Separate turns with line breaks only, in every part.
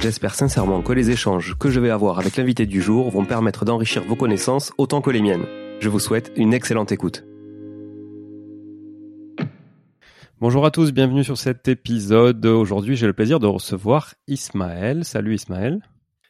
J'espère sincèrement que les échanges que je vais avoir avec l'invité du jour vont permettre d'enrichir vos connaissances autant que les miennes. Je vous souhaite une excellente écoute. Bonjour à tous, bienvenue sur cet épisode. Aujourd'hui, j'ai le plaisir de recevoir Ismaël. Salut Ismaël.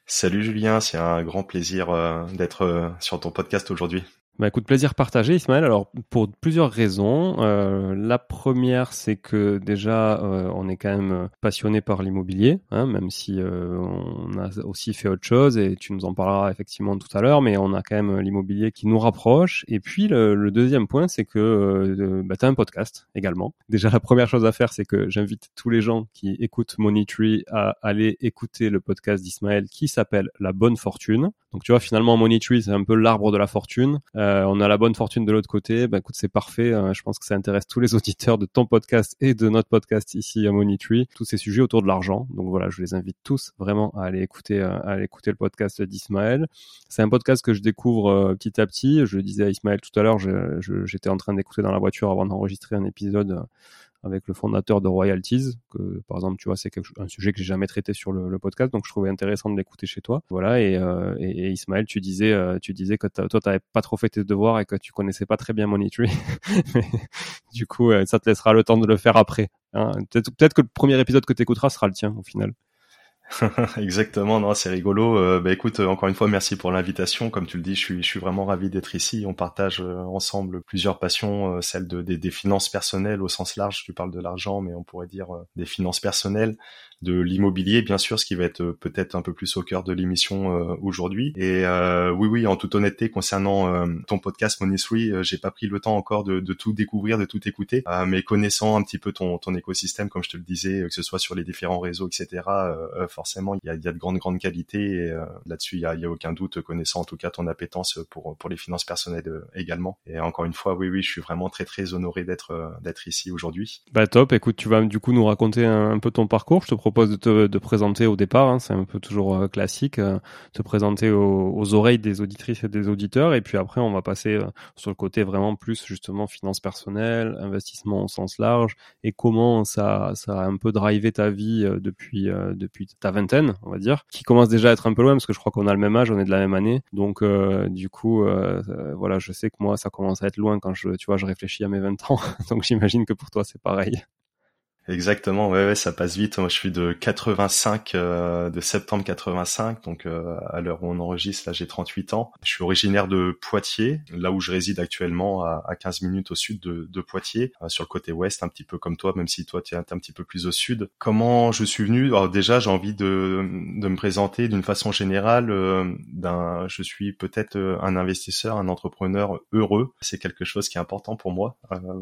Salut Julien, c'est un grand plaisir euh, d'être euh, sur ton podcast aujourd'hui.
Bah écoute, plaisir partagé Ismaël. Alors pour plusieurs raisons. Euh, la première, c'est que déjà euh, on est quand même passionné par l'immobilier, hein, même si euh, on a aussi fait autre chose et tu nous en parleras effectivement tout à l'heure, mais on a quand même l'immobilier qui nous rapproche. Et puis le, deuxième point, c'est que bah, tu as un podcast également. Déjà la première chose à faire, c'est que j'invite tous les gens qui écoutent Money à aller écouter le podcast d'Ismaël qui s'appelle La Bonne Fortune. Donc tu vois finalement Money c'est un peu l'arbre de la fortune. Euh, on a la bonne fortune de l'autre côté. Ben écoute, c'est parfait. Euh, je pense que ça intéresse tous les auditeurs de ton podcast et de notre podcast ici à Money Tous ces sujets autour de l'argent. Donc voilà, je les invite tous vraiment à aller écouter, euh, à aller écouter le podcast d'Ismaël. C'est un podcast que je découvre petit à petit. Je le disais à Ismaël tout à l'heure, j'étais en train d'écouter dans la voiture avant d'enregistrer un épisode avec le fondateur de Royalties, que par exemple, tu vois, c'est un sujet que j'ai jamais traité sur le, podcast, donc je trouvais intéressant de l'écouter chez toi. Voilà, et, euh, et, Ismaël, tu disais, euh, tu disais que toi, t'avais pas trop fait tes devoirs et que tu connaissais pas très bien Moneytree. du coup, euh, ça te laissera le temps de le faire après. Hein. Peut-être peut que le premier épisode que tu écouteras sera le tien au final.
Exactement, non, c'est rigolo. Euh, bah écoute, encore une fois, merci pour l'invitation. Comme tu le dis, je suis, je suis vraiment ravi d'être ici. On partage euh, ensemble plusieurs passions, euh, celle de, des, des, finances personnelles au sens large. Tu parles de l'argent, mais on pourrait dire des finances personnelles. De l'immobilier, bien sûr, ce qui va être euh, peut-être un peu plus au cœur de l'émission euh, aujourd'hui. Et euh, oui, oui, en toute honnêteté, concernant ton podcast Money j'ai pas pris le temps encore de, de, tout découvrir, de tout écouter, mais connaissant un petit peu ton, ton écosystème, comme je te le disais, que ce soit sur les différents réseaux, etc. forcément, il y a, y a, de grandes grandes qualités. Et là-dessus, il y a, y a, aucun doute, connaissant en tout cas ton appétence pour pour les finances personnelles également. Et encore une fois, oui, oui, je suis vraiment très très honoré d'être d'être ici aujourd'hui.
Bah top. Écoute, tu vas du coup nous raconter un, peu ton parcours. Je te de te présenter au départ, hein, c'est un peu toujours euh, classique, euh, te présenter aux, oreilles des auditrices et des auditeurs, et puis après on va passer euh, sur le côté vraiment plus justement finance personnelle, investissement au sens large, et comment ça, ça a un peu drivé ta vie depuis, depuis ta vingtaine, on va dire, qui commence déjà à être un peu loin, parce que je crois qu'on a le même âge, on est de la même année, donc du coup, voilà, je sais que moi ça commence à être loin quand je, tu vois, je réfléchis à mes 20 ans, donc j'imagine que pour toi c'est pareil.
Exactement, ouais, ouais, ça passe vite. Moi, je suis de 85, euh, de septembre 85, donc euh, à l'heure où on enregistre, là, j'ai 38 ans. Je suis originaire de Poitiers, là où je réside actuellement, à, à 15 minutes au sud de, de Poitiers, euh, sur le côté ouest, un petit peu comme toi, même si toi, tu es un, petit peu plus au sud. Comment je suis venu? Alors déjà, j'ai envie de, de me présenter d'une façon générale. d'un, je suis peut-être un investisseur, un entrepreneur heureux. C'est quelque chose qui est important pour moi,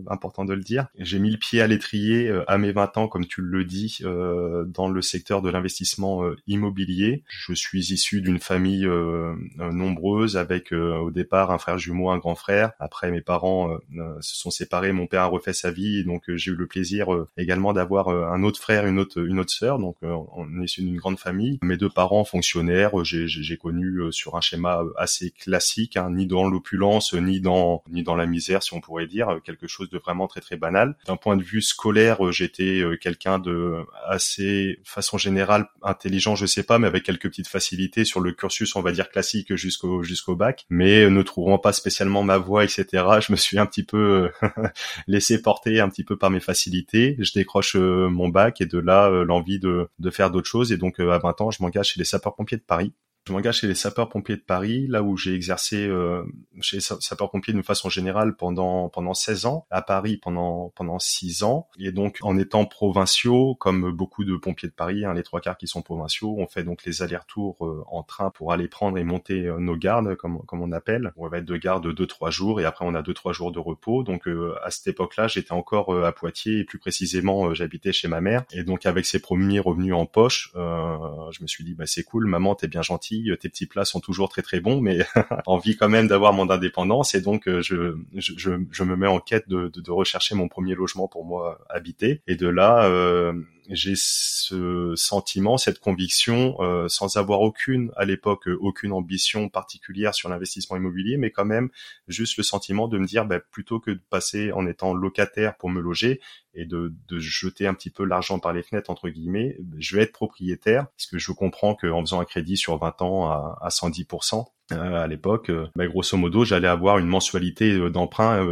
important de le dire. J'ai mis le pied à l'étrier à mes 20 ans, comme tu le dis, euh, dans le secteur de l'investissement euh, immobilier. Je suis issu d'une famille euh, nombreuse avec au départ un frère jumeau, un grand frère. Après, mes parents se sont séparés, mon père a refait sa vie, donc j'ai eu le plaisir également d'avoir un autre frère, une autre une autre sœur. Donc on est issu d'une grande famille. Mes deux parents fonctionnaires, j'ai connu sur un schéma assez classique, hein, ni dans l'opulence, ni dans ni dans la misère, si on pourrait dire, quelque chose de vraiment très très banal. D'un point de vue scolaire, j'étais euh, quelqu'un de assez, façon générale, intelligent, je sais pas, mais avec quelques petites facilités sur le cursus, on va dire classique jusqu'au jusqu'au bac, mais ne trouvant pas spécialement ma voie, etc. Je me suis un petit peu euh, laissé porter un petit peu par mes facilités. Je décroche euh, mon bac et de là l'envie de, de faire d'autres choses. Et donc à 20 ans, je m'engage chez les sapeurs-pompiers de Paris je m'engage chez les sapeurs-pompiers de Paris, là où j'ai exercé euh, chez les sapeurs-pompiers d'une façon générale pendant pendant 16 ans, à Paris pendant pendant 6 ans. Et donc en étant provinciaux, comme beaucoup de pompiers de Paris, hein, les trois quarts qui sont provinciaux, on fait donc les allers-retours euh, en train pour aller prendre et monter euh, nos gardes, comme comme on appelle. On va être de garde deux trois jours et après on a deux trois jours de repos. Donc à cette époque-là, j'étais encore à Poitiers et plus précisément j'habitais chez ma mère. Et donc avec ses premiers revenus en poche, je me suis dit bah c'est cool, maman t'es bien gentille tes petits plats sont toujours très très bons, mais envie quand même d'avoir mon indépendance et donc euh, je, je, je, me mets en quête de, de, de, rechercher mon premier logement pour moi habiter. Et de là, euh, j'ai ce sentiment, cette conviction, euh, sans avoir aucune, à l'époque, aucune ambition particulière sur l'investissement immobilier, mais quand même juste le sentiment de me dire, bah, plutôt que de passer en étant locataire pour me loger et de, de jeter un petit peu l'argent par les fenêtres, entre guillemets, je vais être propriétaire, parce que je comprends qu'en faisant un crédit sur 20 ans à, à 110%, euh, à l'époque, euh, bah, grosso modo, j'allais avoir une mensualité d'emprunt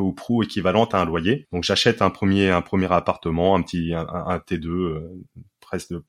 ou prou équivalente à un loyer. Donc j'achète un premier un premier appartement, un petit un, T2 euh,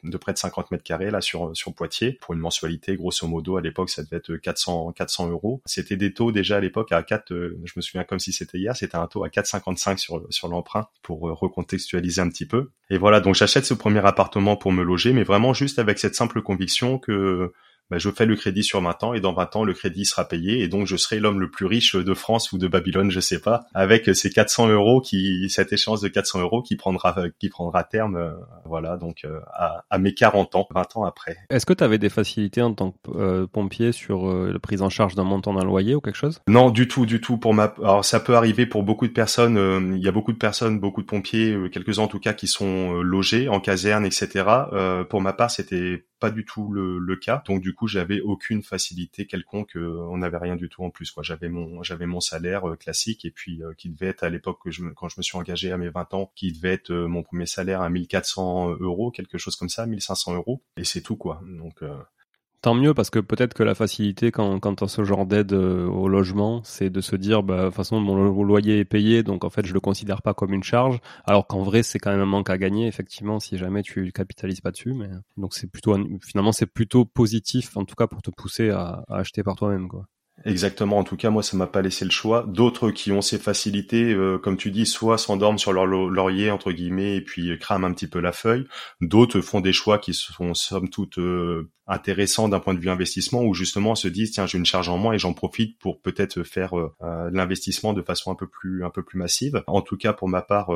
de, près de 50 mètres carrés là sur sur Poitiers pour une mensualité grosso modo à l'époque ça devait être 400 400 euros. C'était des taux déjà à l'époque à 4 euh, je me souviens comme si c'était hier c'était un taux à 4,55 sur sur l'emprunt pour euh, recontextualiser un petit peu. Et voilà donc j'achète ce premier appartement pour me loger mais vraiment juste avec cette simple conviction que bah, je fais le crédit sur 20 ans et dans 20 ans le crédit sera payé et donc je serai l'homme le plus riche de France ou de Babylone, je sais pas, avec ces 400 euros qui, cette échéance de 400 euros qui prendra, qui prendra terme, euh, voilà, donc euh, à, à, mes 40 ans, 20 ans après.
Est-ce que tu avais des facilités en tant que euh, pompier sur la prise en charge d'un montant d'un loyer ou quelque chose?
Non, du tout, du tout. Pour ma, alors ça peut arriver pour beaucoup de personnes. Il y a beaucoup de personnes, beaucoup de pompiers, quelques-uns en tout cas, qui sont logés en caserne, etc. pour ma part, c'était pas du tout le, le, cas. Donc du coup, j'avais aucune facilité quelconque. Euh, on n'avait rien du tout en plus. Quoi. J'avais mon j'avais mon salaire euh, classique et puis euh, qui devait être à l'époque quand je me suis engagé à mes 20 ans, qui devait être mon premier salaire à 1400 euros, quelque chose comme ça, 1500 euros. Et c'est tout quoi. Donc
Tant mieux parce que peut-être que la facilité quand, quand ce genre d'aide euh, au logement, c'est de se dire bah de toute façon mon loyer est payé donc en fait je le considère pas comme une charge alors qu'en vrai c'est quand même un manque à gagner effectivement si jamais tu capitalises pas dessus mais donc c'est plutôt finalement c'est plutôt positif en tout cas pour te pousser à, à acheter par toi-même quoi.
Exactement. En tout cas, moi, ça m'a pas laissé le choix. D'autres qui ont ces facilités, euh, comme tu dis, soit s'endorment sur leur laurier entre guillemets et puis crament un petit peu la feuille. D'autres font des choix qui sont somme toute euh, intéressants d'un point de vue investissement, où justement se disent tiens, j'ai une charge en moins et j'en profite pour peut-être faire euh, l'investissement de façon un peu plus un peu plus massive. En tout cas, pour ma part,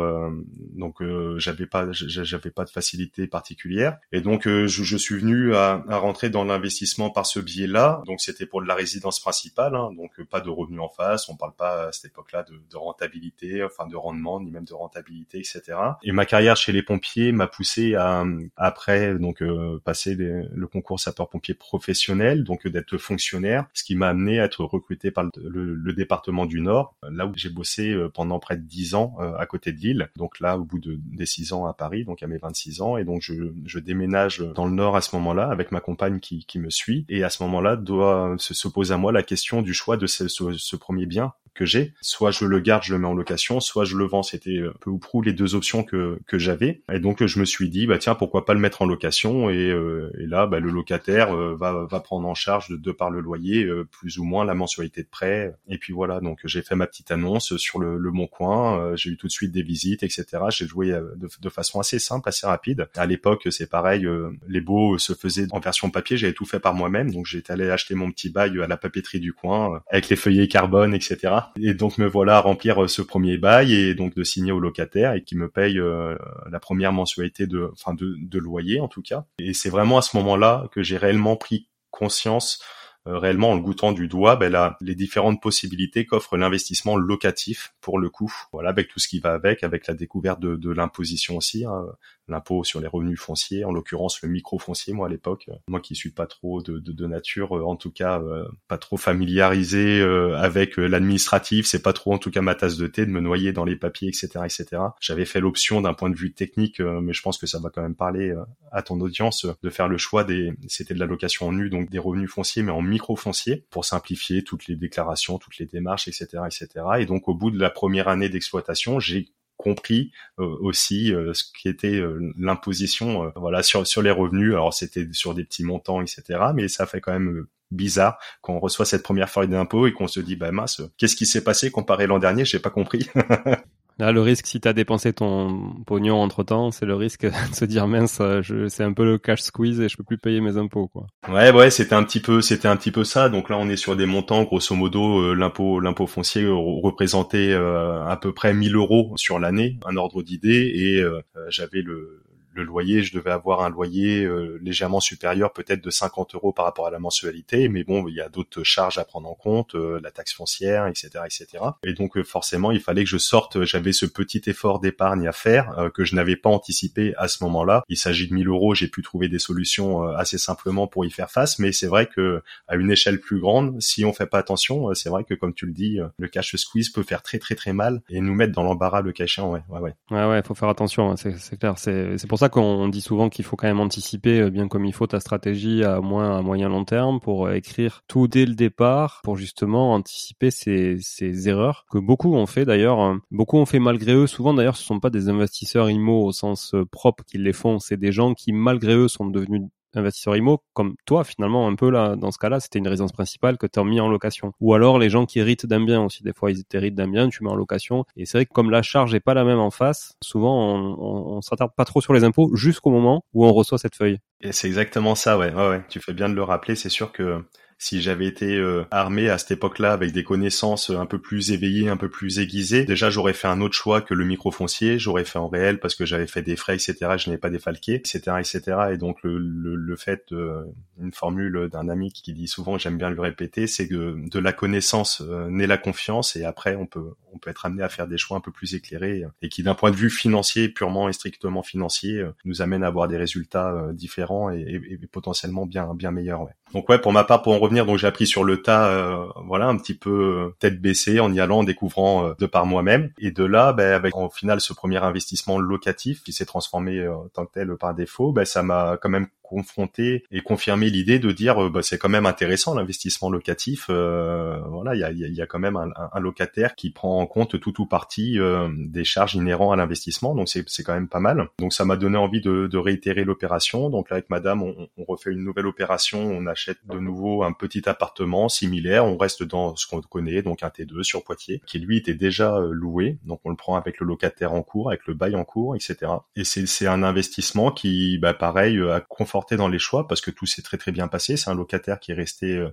donc j'avais pas j'avais pas de facilité particulière et donc je, je, suis venu à, à rentrer dans l'investissement par ce biais-là. Donc c'était pour de la résidence principale Hein, donc euh, pas de revenus en face, on parle pas à cette époque-là de, de, rentabilité, enfin de rendement, ni même de rentabilité, etc. Et ma carrière chez les pompiers m'a poussé à après donc euh, passer le concours sapeur-pompier professionnel, donc euh, d'être fonctionnaire, ce qui m'a amené à être recruté par le, département du Nord, là où j'ai bossé pendant près de 10 ans à côté de Lille. Donc là, au bout de des 6 ans à Paris, donc à mes 26 ans, et donc je, déménage dans le Nord à ce moment-là avec ma compagne qui, me suit, et à ce moment-là doit se, pose à moi la question du choix de ce, premier bien que j'ai. Soit je le garde, je le mets en location, soit je le vends. C'était euh, peu ou prou les deux options que, j'avais. Et donc je me suis dit, bah tiens, pourquoi pas le mettre en location Et, euh, là, bah, le locataire euh, va, prendre en charge de, de par le loyer plus ou moins la mensualité de prêt. Et puis voilà, donc j'ai fait ma petite annonce sur le, le Bon Coin. j'ai eu tout de suite des visites, etc. J'ai joué de, façon assez simple, assez rapide. À l'époque, c'est pareil, les beaux se faisaient en version papier. J'avais tout fait par moi-même, donc j'étais allé acheter mon petit bail à la papeterie du coin avec les feuillets carbone, etc. Et donc me voilà à remplir euh, ce premier bail et donc de signer au locataire et qui me paye euh, la première mensualité de, enfin de loyer en tout cas. Et c'est vraiment à ce moment-là que j'ai réellement pris conscience euh, réellement en le goûtant du doigt ben, là, les différentes possibilités qu'offre l'investissement locatif pour le coup. Voilà avec tout ce qui va avec avec la découverte de, l'imposition aussi hein, l'impôt sur les revenus fonciers, en l'occurrence le micro-foncier, moi à l'époque, moi qui suis pas trop de, de, de nature, euh, en tout cas euh, pas trop familiarisé euh, avec l'administratif, c'est pas trop en tout cas ma tasse de thé de me noyer dans les papiers, etc., etc. J'avais fait l'option d'un point de vue technique, mais je pense que ça va quand même parler à ton audience de faire le choix des, c'était de la location en nu, donc des revenus fonciers, mais en micro-foncier pour simplifier toutes les déclarations, toutes les démarches, etc., etc. Et donc au bout de la première année d'exploitation, j'ai compris euh, aussi euh, ce qui était euh, l'imposition voilà sur sur les revenus. Alors c'était sur des petits montants etc mais ça fait quand même bizarre quand on reçoit cette première feuille d'impôt et qu'on se dit bah mince qu'est-ce qui s'est passé comparé l'an dernier? J'ai pas compris
Là, le risque, si tu as dépensé ton pognon entre temps, c'est le risque de se dire mince, c'est un peu le cash squeeze et je peux plus payer mes impôts, quoi.
Ouais, ouais, c'était un petit peu, c'était un petit peu ça. Donc là, on est sur des montants, grosso modo, euh, l'impôt, l'impôt foncier représentait euh, à peu près 1000 euros sur l'année, un ordre d'idée, et euh, j'avais le le loyer, je devais avoir un loyer euh, légèrement supérieur, peut-être de 50 euros par rapport à la mensualité, mais bon, il y a d'autres charges à prendre en compte, euh, la taxe foncière, etc., etc. Et donc euh, forcément, il fallait que je sorte. J'avais ce petit effort d'épargne à faire que je n'avais pas anticipé à ce moment-là. Il s'agit de 1000 euros. J'ai pu trouver des solutions assez simplement pour y faire face, mais c'est vrai que à une échelle plus grande, si on fait pas attention, c'est vrai que comme tu le dis, le cash squeeze peut faire très très très mal et nous mettre dans l'embarras le cash Ouais, ouais, ouais.
Ouais, ouais, faut faire attention. Hein, c'est clair. C'est pour ça qu'on dit souvent qu'il faut quand même anticiper euh, bien comme il faut ta stratégie à moins à moyen long terme pour euh, écrire tout dès le départ pour justement anticiper ces, erreurs que beaucoup ont fait d'ailleurs. Hein. Beaucoup ont fait malgré eux. Souvent d'ailleurs, ce sont pas des investisseurs IMO au sens euh, propre qui les font. C'est des gens qui malgré eux sont devenus investisseurs IMO, comme toi finalement un peu là dans ce cas-là, c'était une résidence principale que tu as mis en location. Ou alors les gens qui héritent d'un bien aussi, des fois ils héritent d'un bien, tu mets en location. Et c'est vrai que comme la charge est pas la même en face, souvent on, on, on s'attarde pas trop sur les impôts jusqu'au moment où on reçoit cette feuille.
Et c'est exactement ça, ouais. ouais, ouais. Tu fais bien de le rappeler. C'est sûr que si j'avais été euh, armé à cette époque-là avec des connaissances un peu plus éveillées, un peu plus aiguisées, déjà j'aurais fait un autre choix que le micro foncier, j'aurais fait en réel parce que j'avais fait des frais, etc. Je n'avais pas défalqué, etc., etc. Et donc le, le, le fait, euh, une formule d'un ami qui dit souvent, j'aime bien le répéter, c'est que de la connaissance euh, naît la confiance et après on peut on peut être amené à faire des choix un peu plus éclairés et qui d'un point de vue financier, purement et strictement financier, nous amène à avoir des résultats différents et, et, potentiellement bien bien meilleurs. Ouais. Donc ouais, pour ma part, pour en revenir, donc j'ai appris sur le tas, euh, voilà, un petit peu euh, tête baissée en y allant, en découvrant euh, de par moi-même. Et de là, ben, avec en final ce premier investissement locatif qui s'est transformé en tant que tel par défaut, ben, ça m'a quand même confronté et confirmé l'idée de dire bah, c'est quand même intéressant l'investissement locatif euh, voilà il y a, y a, quand même un, un, locataire qui prend en compte tout ou partie euh, des charges inhérentes à l'investissement donc c'est c'est quand même pas mal donc ça m'a donné envie de, de réitérer l'opération donc là avec madame on, on, refait une nouvelle opération on achète de nouveau un, petit appartement similaire. On reste dans ce qu'on connaît, donc un T2 sur Poitiers, qui lui était déjà loué. Donc on le prend avec le locataire en cours, avec le bail en cours, etc. Et c'est un investissement qui, bah, pareil, a conforté dans les choix parce que tout s'est très très bien passé. C'est un locataire qui est resté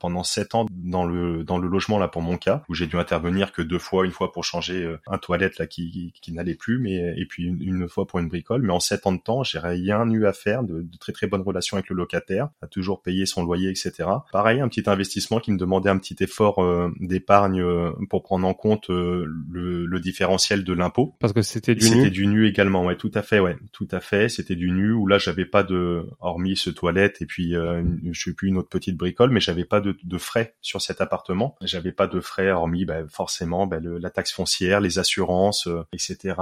pendant sept ans dans le dans le logement là pour mon cas, où j'ai dû intervenir que deux fois, une fois pour changer un toilette là qui, qui, n'allait plus, mais et puis une, fois pour une bricole. Mais en sept ans de temps, j'ai rien eu à faire, de, de, très très bonnes relations avec le locataire, a toujours payé son loyer, etc. Pareil, un petit investissement qui me demandait un petit effort euh, d'épargne euh, pour prendre en compte euh, le, le, différentiel de l'impôt.
Parce que c'était du nu.
C'était du nu également, ouais, tout à fait, ouais, tout à fait. C'était du nu où là j'avais pas de, hormis ce toilette et puis je sais plus une autre petite bricole, mais j'avais pas de, de, frais sur cet appartement. J'avais pas de frais hormis bah, forcément bah, le, la taxe foncière, les assurances, etc.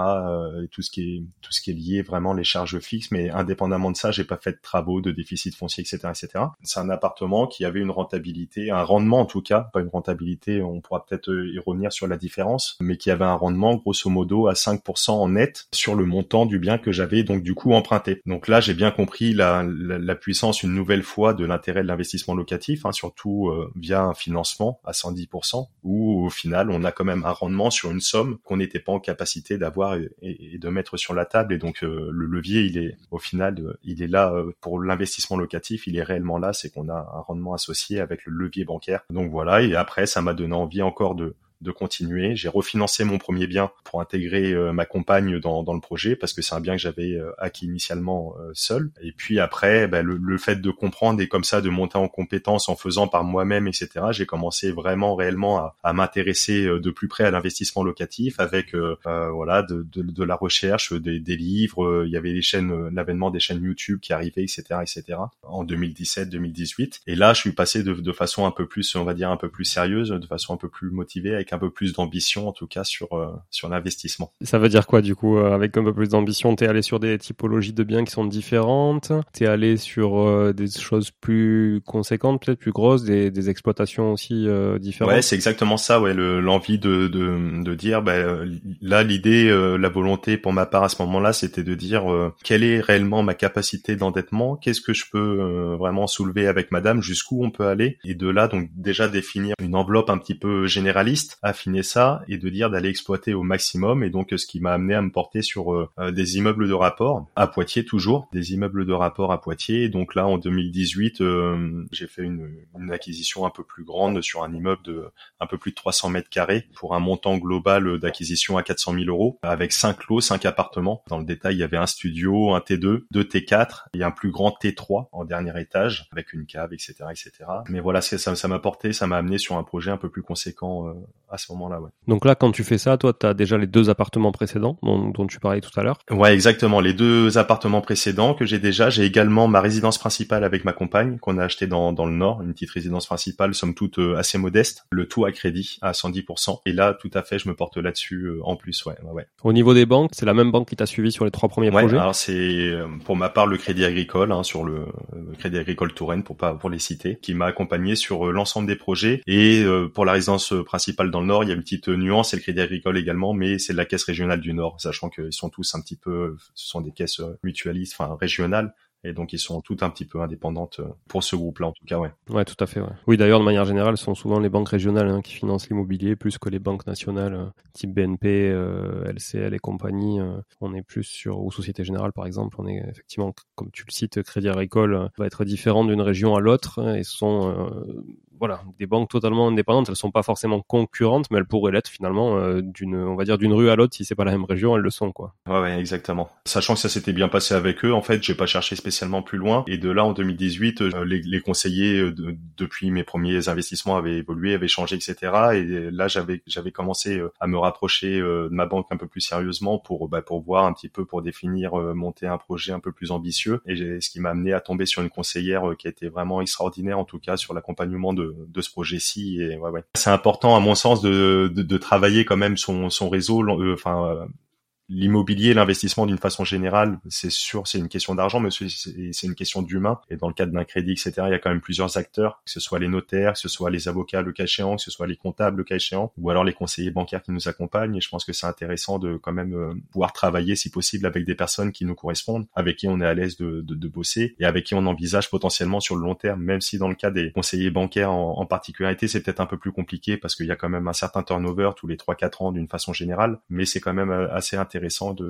et tout ce qui est tout ce qui est lié vraiment les charges fixes. Mais indépendamment de ça, j'ai pas fait de travaux, de déficit foncier, etc., etc. C'est un appartement qui avait une rentabilité, un rendement en tout cas, pas une rentabilité, on pourra peut-être y revenir sur la différence, mais qui avait un rendement grosso modo à 5% en net sur le montant du bien que j'avais donc du coup emprunté. Donc là, j'ai bien compris la, la, puissance une nouvelle fois de l'intérêt de l'investissement locatif, hein, surtout euh, via un financement à 110%, où au final, on a quand même un rendement sur une somme qu'on n'était pas en capacité d'avoir et, de mettre sur la table. Et donc euh, le levier, il est au final, euh, il est là pour l'investissement locatif, il est réellement là, c'est qu'on a un rendement associé avec le levier bancaire. Donc voilà, et après, ça m'a donné envie encore de, de continuer. J'ai refinancé mon premier bien pour intégrer euh, ma compagne dans, dans, le projet parce que c'est un bien que j'avais euh, acquis initialement euh, seul. Et puis après, bah, le, le, fait de comprendre et comme ça de monter en compétence en faisant par moi-même, etc. J'ai commencé vraiment réellement à, à m'intéresser de plus près à l'investissement locatif avec voilà de, de, de, la recherche, des, des livres. Il y avait les chaînes, l'avènement des chaînes YouTube qui arrivaient, etc., etc. En 2017-2018. Et là, je suis passé de, de façon un peu plus, on va dire un peu plus sérieuse, de façon un peu plus motivée avec un peu plus d'ambition en tout cas sur euh, sur l'investissement.
Ça veut dire quoi du coup euh, avec un peu plus d'ambition T'es allé sur des typologies de biens qui sont différentes T'es allé sur euh, des choses plus conséquentes, peut-être plus grosses, des, des exploitations aussi différentes?
Ouais, c'est exactement ça. Ouais, l'envie de, de, de dire ben là l'idée, la volonté pour ma part à ce moment-là, c'était de dire quelle est réellement ma capacité d'endettement, qu'est-ce que je peux vraiment soulever avec Madame, jusqu'où on peut aller, et de là donc déjà définir une enveloppe un petit peu généraliste affiner ça et de dire d'aller exploiter au maximum. Et donc, ce qui m'a amené à me porter sur euh, euh, des immeubles de rapport à Poitiers toujours, des immeubles de rapport à Poitiers. Et donc là, en 2018, euh, j'ai fait une, acquisition un peu plus grande sur un immeuble de un peu plus de 300 mètres carrés pour un montant global d'acquisition à 400 000 euros avec cinq lots, cinq appartements. Dans le détail, il y avait un studio, un T2, deux T4 et un plus grand T3 en dernier étage avec une cave, etc., etc. Mais voilà, ça, ça m'a porté, ça m'a amené sur un projet un peu plus conséquent à ce moment-là. Ouais.
Donc là, quand tu fais ça, toi, tu as déjà les deux appartements précédents dont, dont tu parlais tout à l'heure.
Ouais, exactement. Les deux appartements précédents que j'ai déjà. J'ai également ma résidence principale avec ma compagne qu'on a acheté dans, dans le Nord, une petite résidence principale, somme toute euh, assez modeste. Le tout à crédit à 110%. Et là, tout à fait, je me porte là-dessus euh, en plus. Ouais, ouais,
Au niveau des banques, c'est la même banque qui t'a suivi sur les trois premiers
ouais,
projets?
Alors c'est euh, pour ma part le Crédit Agricole hein, sur le, Crédit Agricole Touraine pour pas pour les citer, qui m'a accompagné sur l'ensemble des projets. Et pour la résidence principale dans Nord, il y a une petite nuance, c'est le Crédit Agricole également, mais c'est la Caisse régionale du Nord, sachant qu'ils sont tous un petit peu, ce sont des caisses mutualistes, enfin régionales, et donc ils sont toutes un petit peu indépendantes euh, pour ce groupe-là en tout cas, ouais.
Ouais, tout à fait. Ouais. Oui, d'ailleurs de manière générale, ce sont souvent les banques régionales hein, qui financent l'immobilier plus que les banques nationales, euh, type BNP, euh, LCL et compagnie. on est plus sur ou Société Générale par exemple. On est effectivement, comme tu le cites, Crédit Agricole va être différent d'une région à l'autre et sont voilà, des banques totalement indépendantes. Elles sont pas forcément concurrentes, mais elles pourraient l'être finalement euh, d'une, on va dire d'une rue à l'autre. Si c'est pas la même région, elles le sont quoi.
Ouais, ouais, exactement. Sachant que ça s'était bien passé avec eux, en fait, j'ai pas cherché spécialement plus loin. Et de là, en 2018, euh, les, conseillers euh, depuis mes premiers investissements avaient évolué, avaient changé, etc. Et là, j'avais j'avais commencé à me rapprocher de ma banque un peu plus sérieusement pour bah, pour voir un petit peu pour définir monter un projet un peu plus ambitieux. Et ce qui m'a amené à tomber sur une conseillère qui été vraiment extraordinaire, en tout cas sur l'accompagnement de de, ce projet-ci. Et ouais, ouais. C'est important à mon sens de, de, de, travailler quand même son, son réseau, euh, enfin l'immobilier, l'investissement d'une façon générale, c'est sûr, c'est une question d'argent, mais c'est une question d'humain. Et dans le cadre d'un crédit, etc., il y a quand même plusieurs acteurs, que ce soit les notaires, que ce soit les avocats le cas échéant, que ce soit les comptables le cas échéant, ou alors les conseillers bancaires qui nous accompagnent. Et je pense que c'est intéressant de quand même euh, pouvoir travailler, si possible, avec des personnes qui nous correspondent, avec qui on est à l'aise de, de, de, bosser et avec qui on envisage potentiellement sur le long terme, même si dans le cas des conseillers bancaires en, en particularité, c'est peut-être un peu plus compliqué parce qu'il y a quand même un certain turnover tous les 3-4 ans d'une façon générale, mais c'est quand même euh, assez intéressant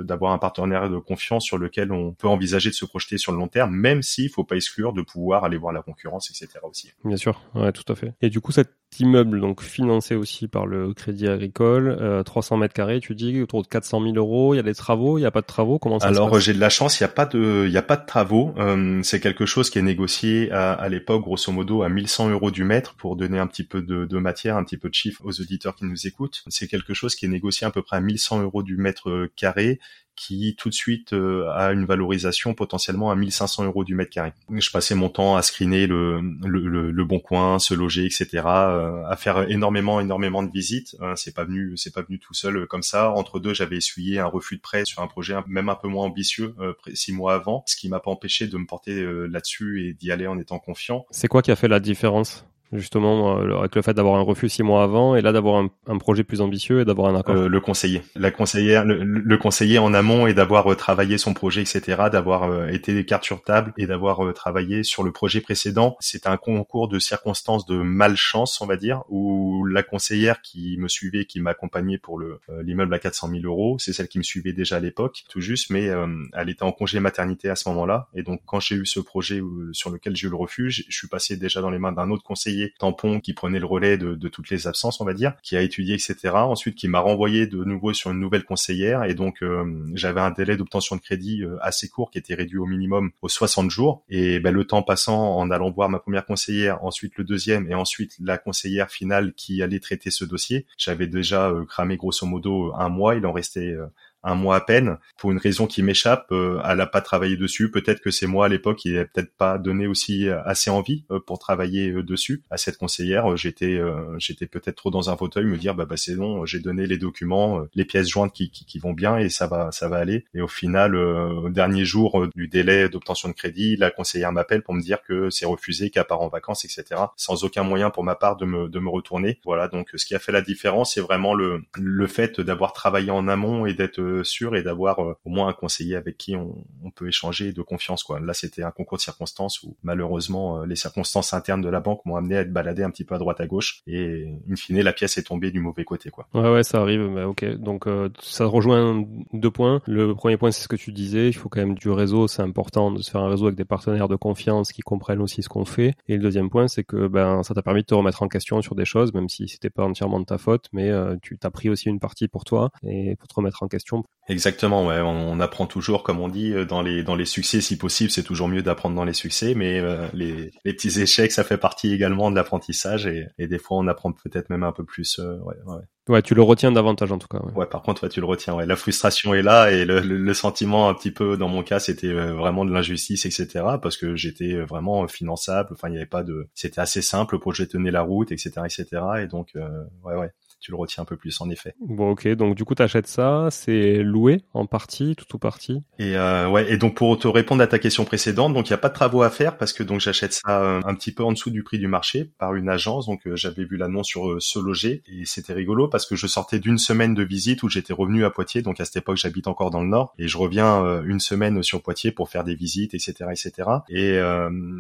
d'avoir un partenaire de confiance sur lequel on peut envisager de se projeter sur le long terme, même s'il faut pas exclure de pouvoir aller voir la concurrence, etc. aussi.
Bien sûr, ouais, tout à fait. Et du coup, cet immeuble, donc financé aussi par le Crédit Agricole, euh, 300 mètres carrés, tu dis autour de 400 000 euros. Il y a des travaux, il n'y a pas de travaux. Comment ça
Alors
passe?
j'ai de la chance, il n'y a pas de, il y a pas de travaux. Euh, c'est quelque chose qui est négocié à, à l'époque, grosso modo, à 1100 euros du mètre pour donner un petit peu de, de, matière, un petit peu de chiffres aux auditeurs qui nous écoutent. C'est quelque chose qui est négocié à peu près à 1100 euros du mètre carré qui tout de suite euh, a une valorisation potentiellement à 1500 euros du mètre carré. Je passais mon temps à screener le, le, le, bon coin, se loger, etc., euh, à faire énormément, énormément de visites. Hein, c'est pas venu, c'est pas venu tout seul euh, comme ça. Entre deux, j'avais essuyé un refus de prêt sur un projet même un peu moins ambitieux six mois avant, ce qui m'a pas empêché de me porter là-dessus et d'y aller en étant confiant.
C'est quoi qui a fait la différence? Justement avec le fait d'avoir un refus six mois avant et là d'avoir un, un, projet plus ambitieux et d'avoir un accord
euh, Le conseiller, la conseillère, le, le conseiller en amont et d'avoir euh, travaillé son projet, etc., d'avoir euh, été des cartes sur table et d'avoir travaillé sur le projet précédent. C'était un concours de circonstances de malchance, on va dire, où la conseillère qui me suivait, qui m'accompagnait pour le l'immeuble à 400 000 euros, c'est celle qui me suivait déjà à l'époque, tout juste, mais elle était en congé maternité à ce moment-là. Et donc quand j'ai eu ce projet sur lequel j'ai eu le refus, je suis passé déjà dans les mains d'un autre conseiller tampon qui prenait le relais de, toutes les absences, on va dire, qui a étudié, etc. Ensuite, qui m'a renvoyé de nouveau sur une nouvelle conseillère. Et donc, euh, j'avais un délai d'obtention de crédit euh, assez court qui était réduit au minimum aux 60 jours. Et ben, le temps passant, en allant voir ma première conseillère, ensuite le deuxième et ensuite la conseillère finale qui allait traiter ce dossier, j'avais déjà euh, cramé grosso modo un mois. Il en restait un mois à peine pour une raison qui m'échappe. Euh, elle a pas travaillé dessus. Peut-être que c'est moi à l'époque qui n'ai peut-être pas donné aussi euh, assez envie euh, pour travailler dessus. À cette conseillère, j'étais j'étais peut-être trop dans un fauteuil, me dire bah, bah c'est bon, j'ai donné les documents, les pièces jointes qui, qui, qui, vont bien et ça va ça va aller. Et au final, au dernier jour du délai d'obtention de crédit, la conseillère m'appelle pour me dire que c'est refusé, qu'elle part en vacances, etc. Sans aucun moyen pour ma part de me de me retourner. Voilà donc ce qui a fait la différence, c'est vraiment le le fait d'avoir travaillé en amont et d'être sûr et d'avoir euh, au moins un conseiller avec qui on, peut échanger de confiance quoi. Là c'était un concours de circonstances où malheureusement euh, les circonstances internes de la banque m'ont amené à être baladé un petit peu à droite à gauche et in fine la pièce est tombée du mauvais côté quoi.
Ouais ouais ça arrive ok donc euh, ça rejoint deux points. Le premier point c'est ce que tu disais il faut quand même du réseau c'est important de se faire un réseau avec des partenaires de confiance qui comprennent aussi ce qu'on fait et le deuxième point c'est que ben ça t'a permis de te remettre en question sur des choses même si c'était pas entièrement de ta faute mais tu t'as pris aussi une partie pour toi et pour te remettre en question
Exactement, ouais. On, apprend toujours, comme on dit, euh, dans les dans les succès, si possible, c'est toujours mieux d'apprendre dans les succès, mais euh, les, les petits échecs, ça fait partie également de l'apprentissage et, et des fois, on apprend peut-être même un peu plus. Euh, ouais, ouais.
ouais, tu le retiens davantage en tout cas.
Ouais, par contre, ouais, tu le retiens. Ouais, la frustration est là et le, le, sentiment, un petit peu, dans mon cas, c'était vraiment de l'injustice, etc. Parce que j'étais vraiment finançable. Enfin, il n'y avait pas de. C'était assez simple. Le projet tenait la route, etc., etc. Et donc, ouais, ouais tu le retiens un peu plus en effet.
Bon ok, donc du coup tu achètes ça, c'est loué en partie, tout ou partie
Et euh, ouais, et donc pour te répondre à ta question précédente, donc il n'y a pas de travaux à faire parce que donc j'achète ça euh, un petit peu en dessous du prix du marché par une agence, donc euh, j'avais vu l'annonce sur euh, Se Loger et c'était rigolo parce que je sortais d'une semaine de visite où j'étais revenu à Poitiers, donc à cette époque j'habite encore dans le Nord et je reviens euh, une semaine sur Poitiers pour faire des visites, etc., etc. Et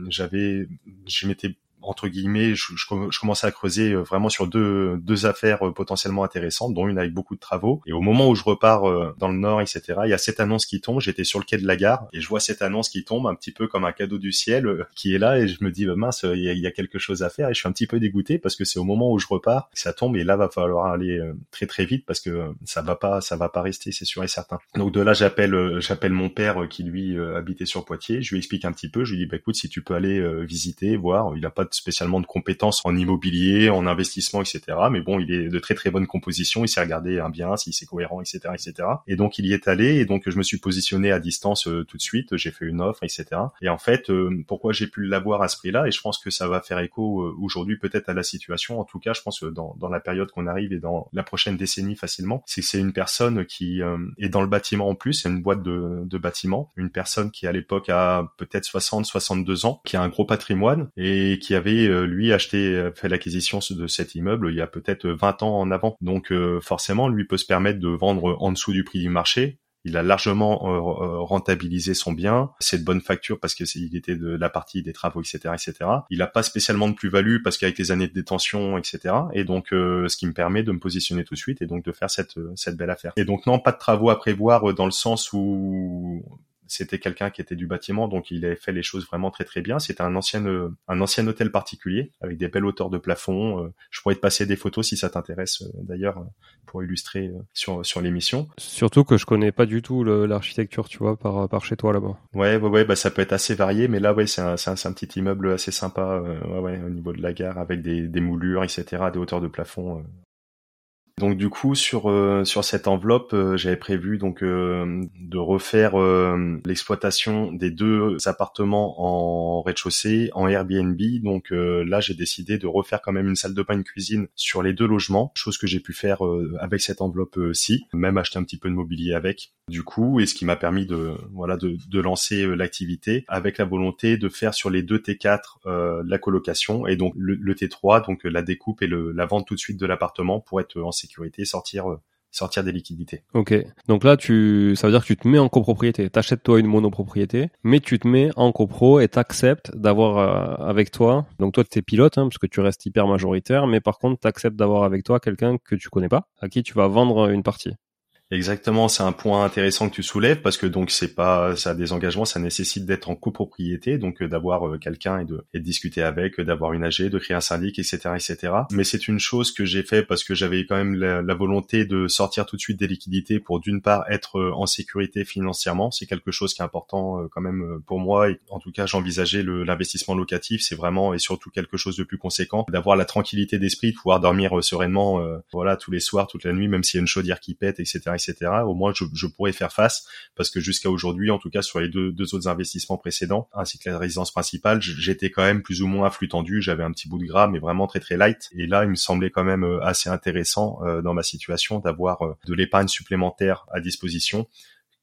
j'avais, je m'étais entre guillemets, je, je, commençais à creuser euh, vraiment sur deux, deux affaires euh, potentiellement intéressantes, dont une avec beaucoup de travaux. Et au moment où je repars euh, dans le nord, etc., il y a cette annonce qui tombe. J'étais sur le quai de la gare et je vois cette annonce qui tombe un petit peu comme un cadeau du ciel qui est là et je me dis bah, mince, il y, a, quelque chose à faire et je suis un petit peu dégoûté parce que c'est au moment où je repars que ça tombe et là va falloir aller très très vite parce que ça va pas, ça va pas rester, c'est sûr et certain. Donc de là j'appelle j'appelle mon père qui lui habitait sur Poitiers. Je lui explique un petit peu. Je lui dis bah écoute si tu peux aller visiter, voir, il a pas spécialement de compétences en immobilier, en investissement, etc. Mais bon, il est de très très bonne composition. Il s'est regardé un bien, si c'est cohérent, etc., etc. Et donc il y est allé. Et donc je me suis positionné à distance euh, tout de suite. J'ai fait une offre, etc. Et en fait, euh, pourquoi j'ai pu l'avoir à ce prix-là? Et je pense que ça va faire écho euh, aujourd'hui peut-être à la situation. En tout cas, je pense que dans, dans la période qu'on arrive et dans la prochaine décennie facilement, c'est que c'est une personne qui est dans le bâtiment en plus. C'est une boîte de, de bâtiment. Une personne qui à l'époque a peut-être 60, 62 ans, qui a un gros patrimoine et qui avait lui acheté, fait l'acquisition de cet immeuble il y a peut-être 20 ans en avant. Donc forcément, lui peut se permettre de vendre en dessous du prix du marché. Il a largement euh, euh, rentabilisé son bien. C'est de bonne facture parce que il était de la partie des travaux, etc., etc. Il n'a pas spécialement de plus-value parce qu'avec les années de détention, etc. Et donc, euh, ce qui me permet de me positionner tout de suite et donc de faire cette cette belle affaire. Et donc non, pas de travaux à prévoir dans le sens où c'était quelqu'un qui était du bâtiment, donc il avait fait les choses vraiment très très bien. C'était un ancien euh, un ancien hôtel particulier avec des belles hauteurs de plafond. Euh, je pourrais te passer des photos si ça t'intéresse euh, d'ailleurs pour illustrer sur sur l'émission.
Surtout que je connais pas du tout l'architecture, tu vois, par par chez toi là-bas.
Ouais ouais ouais, bah ça peut être assez varié, mais là ouais c'est un, un, un petit immeuble assez sympa, ouais ouais au niveau de la gare avec des des moulures etc, des hauteurs de plafond donc du coup sur euh, sur cette enveloppe, euh, j'avais prévu donc euh, de refaire l'exploitation des deux appartements en rez-de-chaussée en Airbnb. Donc là, j'ai décidé de refaire quand même une salle de bain, une cuisine sur les deux logements, chose que j'ai pu faire avec cette enveloppe-ci, même acheter un petit peu de mobilier avec. Du coup, et ce qui m'a permis de voilà de, de lancer l'activité avec la volonté de faire sur les deux T4 la colocation et donc le, T3 donc la découpe et le, la vente tout de suite de l'appartement pour être en sécurité, sortir euh, sortir des liquidités.
Ok. Donc là, tu, ça veut dire que tu te mets en copropriété. T'achètes toi une monopropriété, mais tu te mets en copro et t'acceptes d'avoir euh, avec toi. Donc toi, tu es pilote, hein, parce que tu restes hyper majoritaire, mais par contre, t'acceptes d'avoir avec toi quelqu'un que tu connais pas, à qui tu vas vendre une partie.
Exactement, c'est un point intéressant que tu soulèves parce que donc c'est pas ça a des engagements, ça nécessite d'être en copropriété, donc euh, d'avoir euh, quelqu'un et de, et de discuter avec, d'avoir une AG, de créer un syndic, etc., etc. Mais c'est une chose que j'ai fait parce que j'avais quand même la, volonté de sortir tout de suite des liquidités pour d'une part être euh, en sécurité financièrement, c'est quelque chose qui est important quand même pour moi en tout cas j'envisageais l'investissement locatif, c'est vraiment et surtout quelque chose de plus conséquent, d'avoir la tranquillité d'esprit, de pouvoir dormir sereinement, voilà tous les soirs, toute la nuit, même s'il y a une chaudière qui pète, etc. Au moins, je, pourrais faire face parce que jusqu'à aujourd'hui, en tout cas sur les deux, deux autres investissements précédents, ainsi que la résidence principale, j'étais quand même plus ou moins à flux tendu. J'avais un petit bout de gras, mais vraiment très très light. Et là, il me semblait quand même euh, assez intéressant euh, dans ma situation d'avoir euh, de l'épargne supplémentaire à disposition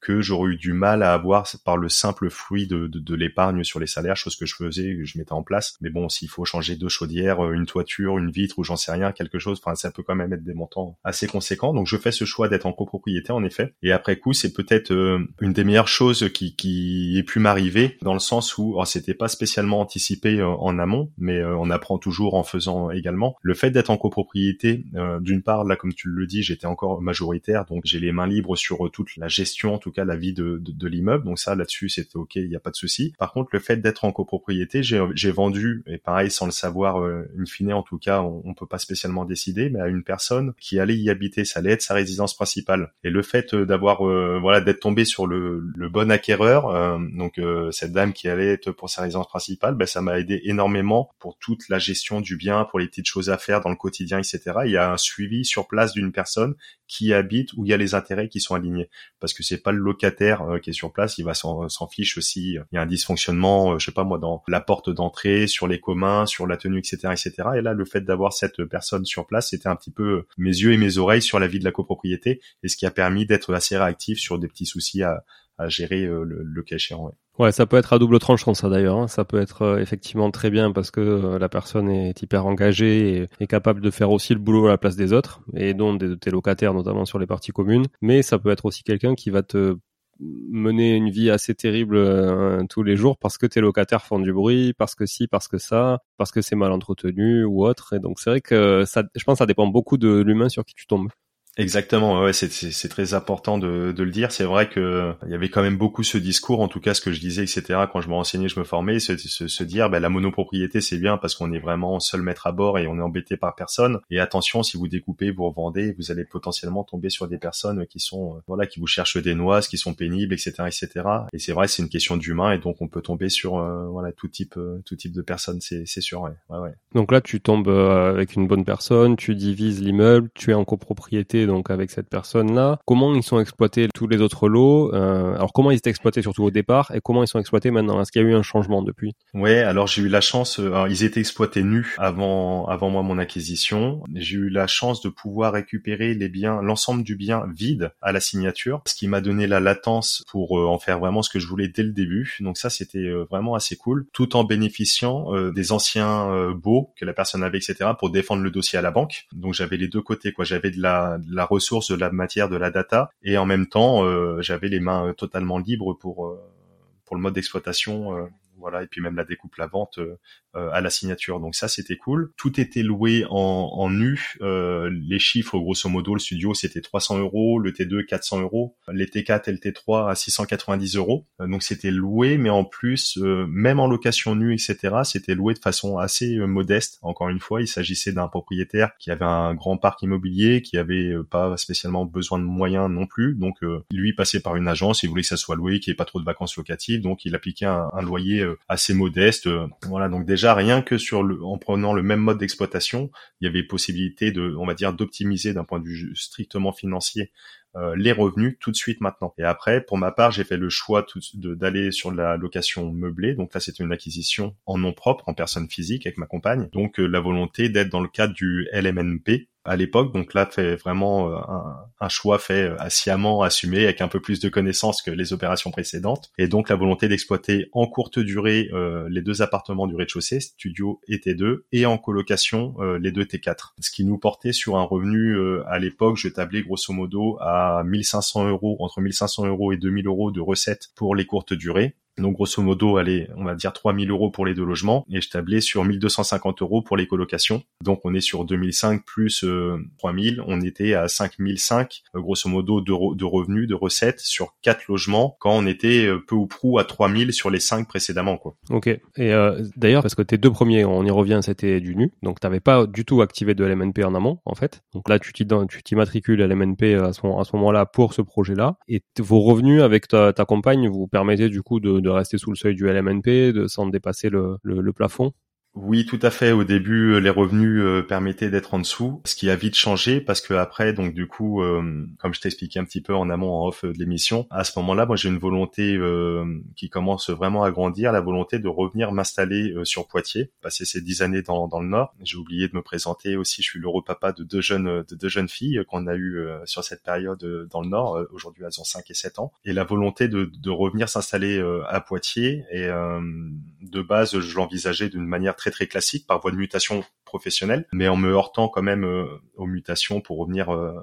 que j'aurais eu du mal à avoir par le simple fruit de, de, de l'épargne sur les salaires, chose que je faisais, que je mettais en place. Mais bon, s'il faut changer deux chaudières, euh, une toiture, une vitre ou j'en sais rien, quelque chose, enfin ça peut quand même être des montants assez conséquents. Donc je fais ce choix d'être en copropriété en effet. Et après coup, c'est peut-être euh, une des meilleures choses qui, qui ait pu m'arriver dans le sens où c'était pas spécialement anticipé euh, en amont, mais on apprend toujours en faisant également. Le fait d'être en copropriété, d'une part là comme tu le dis, j'étais encore majoritaire, donc j'ai les mains libres sur toute la gestion, cas la vie de, de, l'immeuble. Donc ça, là-dessus, c'était ok, il n'y a pas de souci. Par contre, le fait d'être en copropriété, j'ai vendu, et pareil, sans le savoir, euh, in fine, en tout cas, on, peut pas spécialement décider, mais à une personne qui allait y habiter, ça allait être sa résidence principale. Et le fait euh, d'avoir, euh, voilà, d'être tombé sur le, le bon acquéreur, euh, donc cette dame qui allait être pour sa résidence principale, ben, ça m'a aidé énormément pour toute la gestion du bien, pour les petites choses à faire dans le quotidien, etc. Il y a un suivi sur place d'une personne qui habite où il y a les intérêts qui sont alignés, parce que c'est pas le locataire euh, qui est sur place, il va s'en fiche aussi. Il y a un dysfonctionnement, euh, je sais pas moi, dans la porte d'entrée, sur les communs, sur la tenue, etc., etc. Et là, le fait d'avoir cette personne sur place, c'était un petit peu mes yeux et mes oreilles sur la vie de la copropriété, et ce qui a permis d'être assez réactif sur des petits soucis à, gérer euh, le, le cas échéant.
Ouais, ça peut être à double tranchant ça d'ailleurs. Hein. Ça peut être euh, effectivement très bien parce que euh, la personne est hyper engagée et capable de faire aussi le boulot à la place des autres et dont des, tes locataires notamment sur les parties communes. Mais ça peut être aussi quelqu'un qui va te mener une vie assez terrible euh, tous les jours parce que tes locataires font du bruit, parce que si, parce que ça, parce que c'est mal entretenu ou autre. Et donc c'est vrai que je pense ça dépend beaucoup de l'humain sur qui tu tombes.
Exactement, ouais, c'est très important de, de le dire. C'est vrai que il y avait quand même beaucoup ce discours, en tout cas ce que je disais, etc. Quand je me renseignais, je me formais, se, se, dire, ben, la monopropriété c'est bien parce qu'on est vraiment seul maître à bord et on est embêté par personne. Et attention, si vous découpez, vous revendez, vous allez potentiellement tomber sur des personnes qui sont, euh, voilà, qui vous cherchent des noises, qui sont pénibles, etc., etc. Et c'est vrai, c'est une question d'humain et donc on peut tomber sur, euh, voilà, tout type, euh, tout type de personnes, c'est sûr, ouais, ouais.
Donc là, tu tombes avec une bonne personne, tu divises l'immeuble, tu es en copropriété donc avec cette personne-là. Comment ils sont exploités tous les autres lots euh, Alors comment ils étaient exploités surtout au départ et comment ils sont exploités maintenant? Est-ce qu'il y a eu un changement depuis?
Ouais, alors j'ai eu la chance. Euh, ils étaient exploités nus avant avant moi mon acquisition. J'ai eu la chance de pouvoir récupérer les biens, l'ensemble du bien vide à la signature, ce qui m'a donné la latence pour euh, en faire vraiment ce que je voulais dès le début. Donc ça c'était vraiment assez cool, tout en bénéficiant des anciens baux que la personne avait, etc. pour défendre le dossier à la banque. Donc j'avais les deux côtés quoi. J'avais de la, de la ressource, de la matière, de la data, et en même temps, euh, j'avais les mains totalement libres pour euh, pour le mode d'exploitation euh, voilà et puis même la découpe la vente euh, à la signature. Donc ça, c'était cool. Tout était loué en, en nu. Euh, les chiffres, grosso modo, le studio, c'était 300 euros, le T2, 400 euros, les T4 et le T3 à 690 euros. Euh, donc c'était loué, mais en plus, même en location nue, etc., c'était loué de façon assez modeste. Encore une fois, il s'agissait d'un propriétaire qui avait un grand parc immobilier, qui avait pas spécialement besoin de moyens non plus. Donc lui passait par une agence, il voulait que ça soit loué, qu'il n'y ait pas trop de vacances locatives, donc il appliquait un, un loyer assez modeste. Voilà, donc déjà rien que sur le, en prenant le même mode d'exploitation, il y avait possibilité de, on va dire, d'optimiser d'un point de vue strictement financier euh, les revenus tout de suite maintenant. Et après, pour ma part, j'ai fait le choix d'aller sur la location meublée. Donc là, c'était une acquisition en nom propre, en personne physique avec ma compagne. Donc euh, la volonté d'être dans le cadre du LMNP, à l'époque. Donc là, fait vraiment euh, un, choix fait euh, sciemment assumé avec un peu plus de connaissances que les opérations précédentes. Et donc la volonté d'exploiter en courte durée euh, les deux appartements du rez-de-chaussée, studio et T2, et en colocation les deux T4. Ce qui nous portait sur un revenu à l'époque, je tablais grosso modo à 1500 euros, entre 1500 euros et 2000 euros de recettes pour les courtes durées. Donc grosso modo, allez, on va dire 3000 euros pour les deux logements et je tablais sur 1250 euros pour les colocations. Donc on est sur 2005 plus 3000, euh, on était à 5005 euh, grosso modo de, de, revenus, de recettes sur quatre logements quand on était euh, peu ou prou à 3000 sur les cinq précédemment quoi.
Ok. Et d'ailleurs parce que tes deux premiers, on y revient, c'était du nu, donc t'avais pas du tout activé de LMNP en amont en fait. Donc là tu t'immatricules à LMNP à ce, à ce moment-là pour ce projet-là et vos revenus avec ta, compagne vous permettaient du coup de rester sous le seuil du LMNP, de sans dépasser le, le plafond
oui, tout à fait. Au début, euh, les revenus euh, permettaient d'être en dessous, ce qui a vite changé parce que après, donc du coup, euh, comme je t'expliquais un petit peu en amont, en off de l'émission, à ce moment-là, moi j'ai une volonté qui commence vraiment à grandir, la volonté de revenir m'installer sur Poitiers, passer ces dix années dans, dans le Nord. J'ai oublié de me présenter aussi. Je suis l'heureux papa de deux jeunes de deux jeunes filles qu'on a eu sur cette période dans le Nord. Aujourd'hui, elles ont 5 et 7 ans. Et la volonté de, de revenir s'installer à Poitiers et de base, je l'envisageais d'une manière très très classique par voie de mutation professionnelle, mais en me heurtant quand même euh, aux mutations pour revenir euh,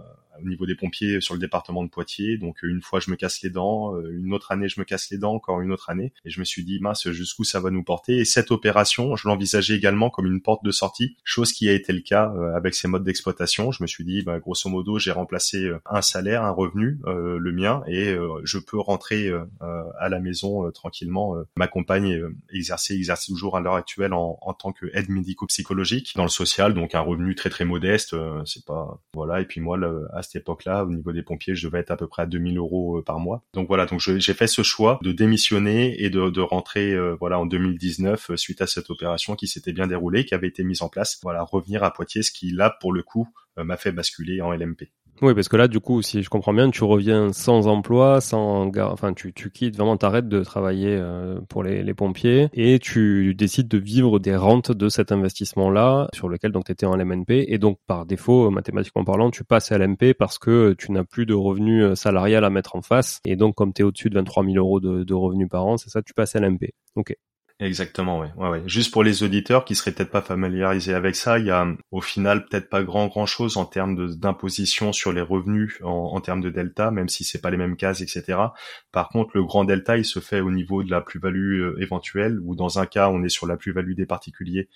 au niveau des pompiers sur le département de Poitiers. Donc une fois je me casse les dents, euh, une autre année je me casse les dents, encore une autre année. Et je me suis dit mince jusqu'où ça va nous porter? Et cette opération, je l'envisageais également comme une porte de sortie, chose qui a été le cas euh, avec ces modes d'exploitation. Je me suis dit bah, grosso modo j'ai remplacé euh, un salaire, un revenu, le mien, et je peux rentrer à la maison tranquillement. Ma compagne exercer exerce toujours à l'heure actuelle en, en tant que aide médico-psychologique dans le social, donc un revenu très très modeste. c'est pas voilà. Et puis moi cette époque-là, au niveau des pompiers, je devais être à peu près à 2000 euros euh, par mois. Donc voilà, donc j'ai fait ce choix de démissionner et de, rentrer euh, voilà en 2019 euh, suite à cette opération qui s'était bien déroulée, qui avait été mise en place. Voilà, revenir à Poitiers, ce qui là pour le coup m'a fait basculer en LMP.
Oui, parce que là, du coup, si je comprends bien, tu reviens sans emploi, sans, enfin, tu, tu quittes vraiment, t'arrêtes de travailler euh, pour les, les, pompiers et tu décides de vivre des rentes de cet investissement-là sur lequel donc étais en LMNP et donc par défaut, mathématiquement parlant, tu passes à LMP parce que tu n'as plus de revenus euh, salarial à mettre en face et donc comme tu es au-dessus de 23 000 euros de, de revenus par an, c'est ça, tu passes à LMP. Ok.
Exactement, ouais. ouais, ouais. Juste pour les auditeurs qui seraient peut-être pas familiarisés avec ça, il y a au final peut-être pas grand grand chose en termes d'imposition sur les revenus en, termes de delta, même si c'est pas les mêmes cases, etc. Par contre, le grand delta, il se fait au niveau de la plus-value euh, éventuelle, ou dans un cas, on est sur la plus-value des particuliers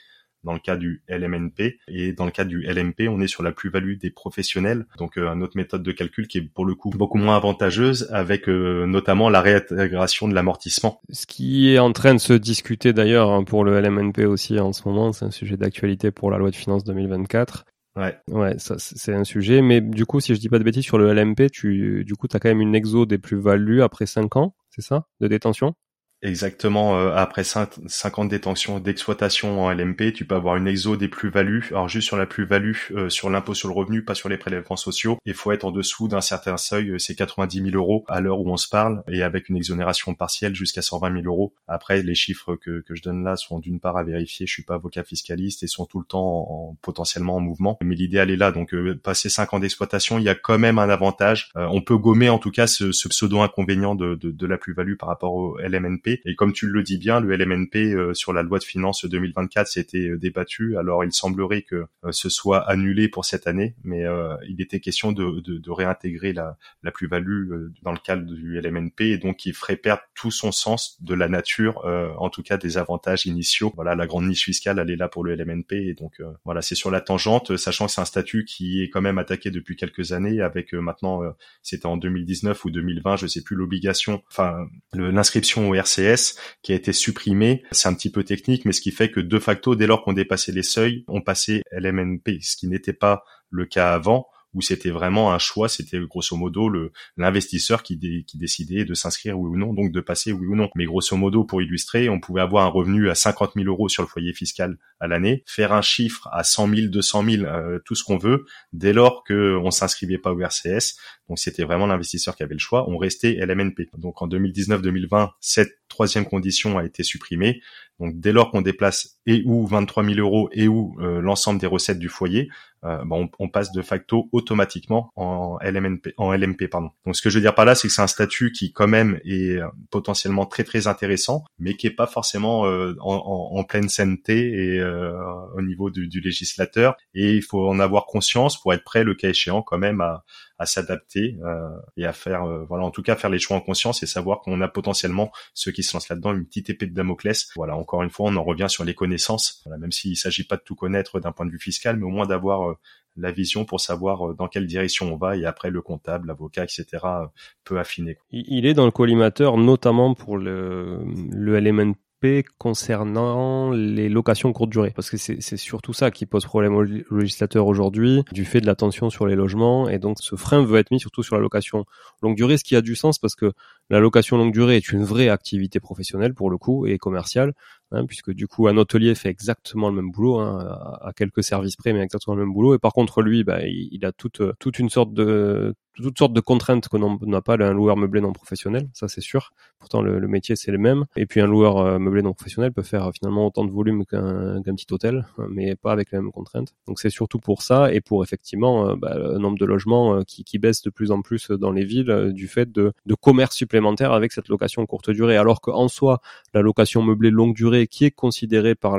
dans le cas du LMNP. Et dans le cas du LMP, on est sur la plus-value des professionnels. Donc, euh, une autre méthode de calcul qui est pour le coup beaucoup moins avantageuse avec euh, notamment la réintégration de l'amortissement.
Ce qui est en train de se discuter d'ailleurs hein, pour le LMNP aussi en ce moment, c'est un sujet d'actualité pour la loi de finances 2024.
Ouais.
Ouais, ça c'est un sujet. Mais du coup, si je dis pas de bêtises sur le LMP, tu, du coup, t'as quand même une exo des plus-values après 5 ans, c'est ça, de détention?
Exactement, euh, après 5, ans de détention d'exploitation en LMP, tu peux avoir une exo des plus-values. Alors juste sur la plus-value, euh, sur l'impôt sur le revenu, pas sur les prélèvements sociaux. Il faut être en dessous d'un certain seuil, euh, c'est 90 000 euros à l'heure où on se parle, et avec une exonération partielle jusqu'à 120 000 euros. Après, les chiffres que, que je donne là sont d'une part à vérifier, je suis pas avocat fiscaliste, et sont tout le temps en, potentiellement en mouvement. Mais l'idéal est là, donc passer 5 ans d'exploitation, il y a quand même un avantage. on peut gommer en tout cas ce, ce pseudo-inconvénient de, de, de la plus-value par rapport au LMNP et comme tu le dis bien, le LMNP euh, sur la loi de finances 2024 s'était euh, débattu. Alors il semblerait que euh, ce soit annulé pour cette année, mais il était question de, de, de réintégrer la, la plus-value dans le cadre du LMNP et donc il ferait perdre tout son sens de la nature, en tout cas des avantages initiaux. Voilà, la grande niche fiscale, elle est là pour le LMNP et donc voilà, c'est sur la tangente, sachant que c'est un statut qui est quand même attaqué depuis quelques années avec maintenant, c'était en 2019 ou 2020, je sais plus l'obligation, enfin l'inscription au Qui a été supprimé. C'est un petit peu technique, mais ce qui fait que de facto, dès lors qu'on dépassait les seuils, on passait LMNP, ce qui n'était pas le cas avant où c'était vraiment un choix, c'était grosso modo l'investisseur qui, qui décidait de s'inscrire oui ou non, donc de passer oui ou non. Mais grosso modo, pour illustrer, on pouvait avoir un revenu à 50 000 euros sur le foyer fiscal à l'année, faire un chiffre à 100 000, 200 000, tout ce qu'on veut, dès lors que on s'inscrivait pas au RCS. Donc c'était vraiment l'investisseur qui avait le choix. On restait LMNP. Donc en 2019-2020, cette troisième condition a été supprimée. Donc dès lors qu'on déplace et ou 23 000 euros et ou euh, l'ensemble des recettes du foyer, euh, on, on, passe de facto automatiquement en LMNP, en LMP pardon. Donc ce que je veux dire par là, c'est que c'est un statut qui quand même est euh, potentiellement très très intéressant, mais qui est pas forcément en, en, en, pleine sainteté et au niveau du, du, législateur. Et il faut en avoir conscience pour être prêt le cas échéant quand même à, à s'adapter et à faire voilà en tout cas faire les choix en conscience et savoir qu'on a potentiellement ceux qui se lancent là-dedans une petite épée de Damoclès. Voilà encore une fois, on en revient sur les connaissances, même s'il s'agit pas de tout connaître d'un point de vue fiscal, mais au moins d'avoir euh, la vision pour savoir euh, dans quelle direction on va et après le comptable, l'avocat, etc. Euh, peut affiner.
Il est dans le collimateur notamment pour le, le concernant les locations courte durée. Parce que c'est surtout ça qui pose problème au législateur aujourd'hui, du fait de la tension sur les logements. Et donc ce frein veut être mis surtout sur la location longue durée, ce qui a du sens parce que la location longue durée est une vraie activité professionnelle pour le coup et commerciale. Hein, puisque du coup un hôtelier fait exactement le même boulot, hein, à, quelques services près, mais exactement le même boulot. Et par contre lui, bah, il, a toute une sorte de toutes sortes de contraintes qu'on n'a pas un loueur meublé non professionnel, ça c'est sûr. Pourtant le, métier c'est le même. Et puis un loueur euh, meublé non professionnel peut faire finalement autant de volume qu'un petit hôtel, mais pas avec les mêmes contraintes. Donc c'est surtout pour ça et pour effectivement euh, bah, le nombre de logements euh, qui, qui baisse de plus en plus dans les villes du fait de, de commerce supplémentaire avec cette location courte durée. Alors qu'en soi, la location meublée longue durée qui est considérée par,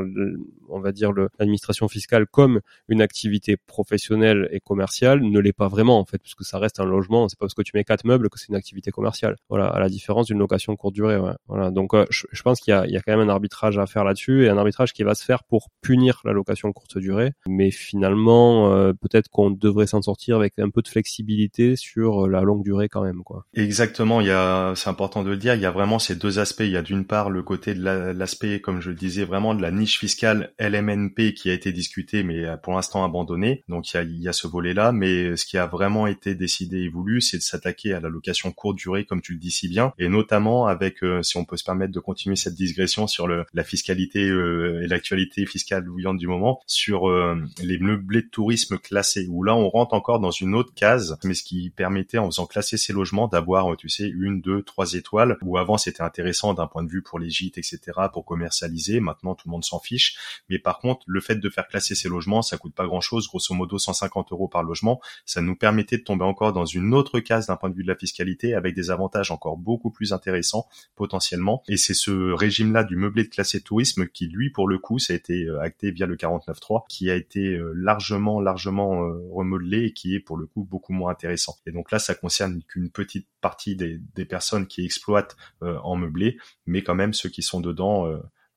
on va dire, l'administration fiscale comme une activité professionnelle et commerciale ne l'est pas vraiment en fait, puisque ça reste un logement. C'est pas parce que tu mets quatre meubles que c'est une activité commerciale. Voilà, à la différence d'une location courte durée. Voilà, donc euh, je, pense qu'il y, y a, quand même un arbitrage à faire là-dessus et un arbitrage qui va se faire pour punir la location courte durée. Mais finalement, euh, peut-être qu'on devrait s'en sortir avec un peu de flexibilité sur la longue durée quand même, quoi.
Exactement. Il y a, c'est important de le dire. Il y a vraiment ces deux aspects. Il y a d'une part le côté de l'aspect, comme je le disais, vraiment de la niche fiscale LMNP qui a été discuté, mais pour l'instant abandonné. Donc il y a, ce volet-là. Mais ce qui a vraiment été décidé et voulu, c'est de s'attaquer à la location courte durée, comme tu le dis si bien, et notamment avec, euh, si on peut se permettre de continuer cette digression sur la fiscalité euh, et l'actualité fiscale bouillante du moment, sur euh, les meublés de tourisme classés, où là on rentre encore dans une autre case, mais ce qui permettait en faisant classer ces logements d'avoir, tu sais, une, deux, trois étoiles, où avant c'était intéressant d'un point de vue pour les gîtes, etc., pour commercialiser. Maintenant tout le monde s'en fiche. Mais par contre, le fait de faire classer ces logements, ça coûte pas grand chose, grosso modo 150 euros par logement. Ça nous permettait de tomber encore dans une autre case d'un point de vue de la fiscalité avec des avantages encore beaucoup plus intéressants potentiellement. Et c'est ce régime-là du meublé de classé tourisme qui, lui, pour le coup, ça a été euh, acté via le 49.3, qui a été euh, largement, largement euh, remodelé et qui est pour le coup beaucoup moins intéressant. Et donc là, ça concerne qu'une petite partie des, des, personnes qui exploitent en meublé, mais quand même ceux qui sont dedans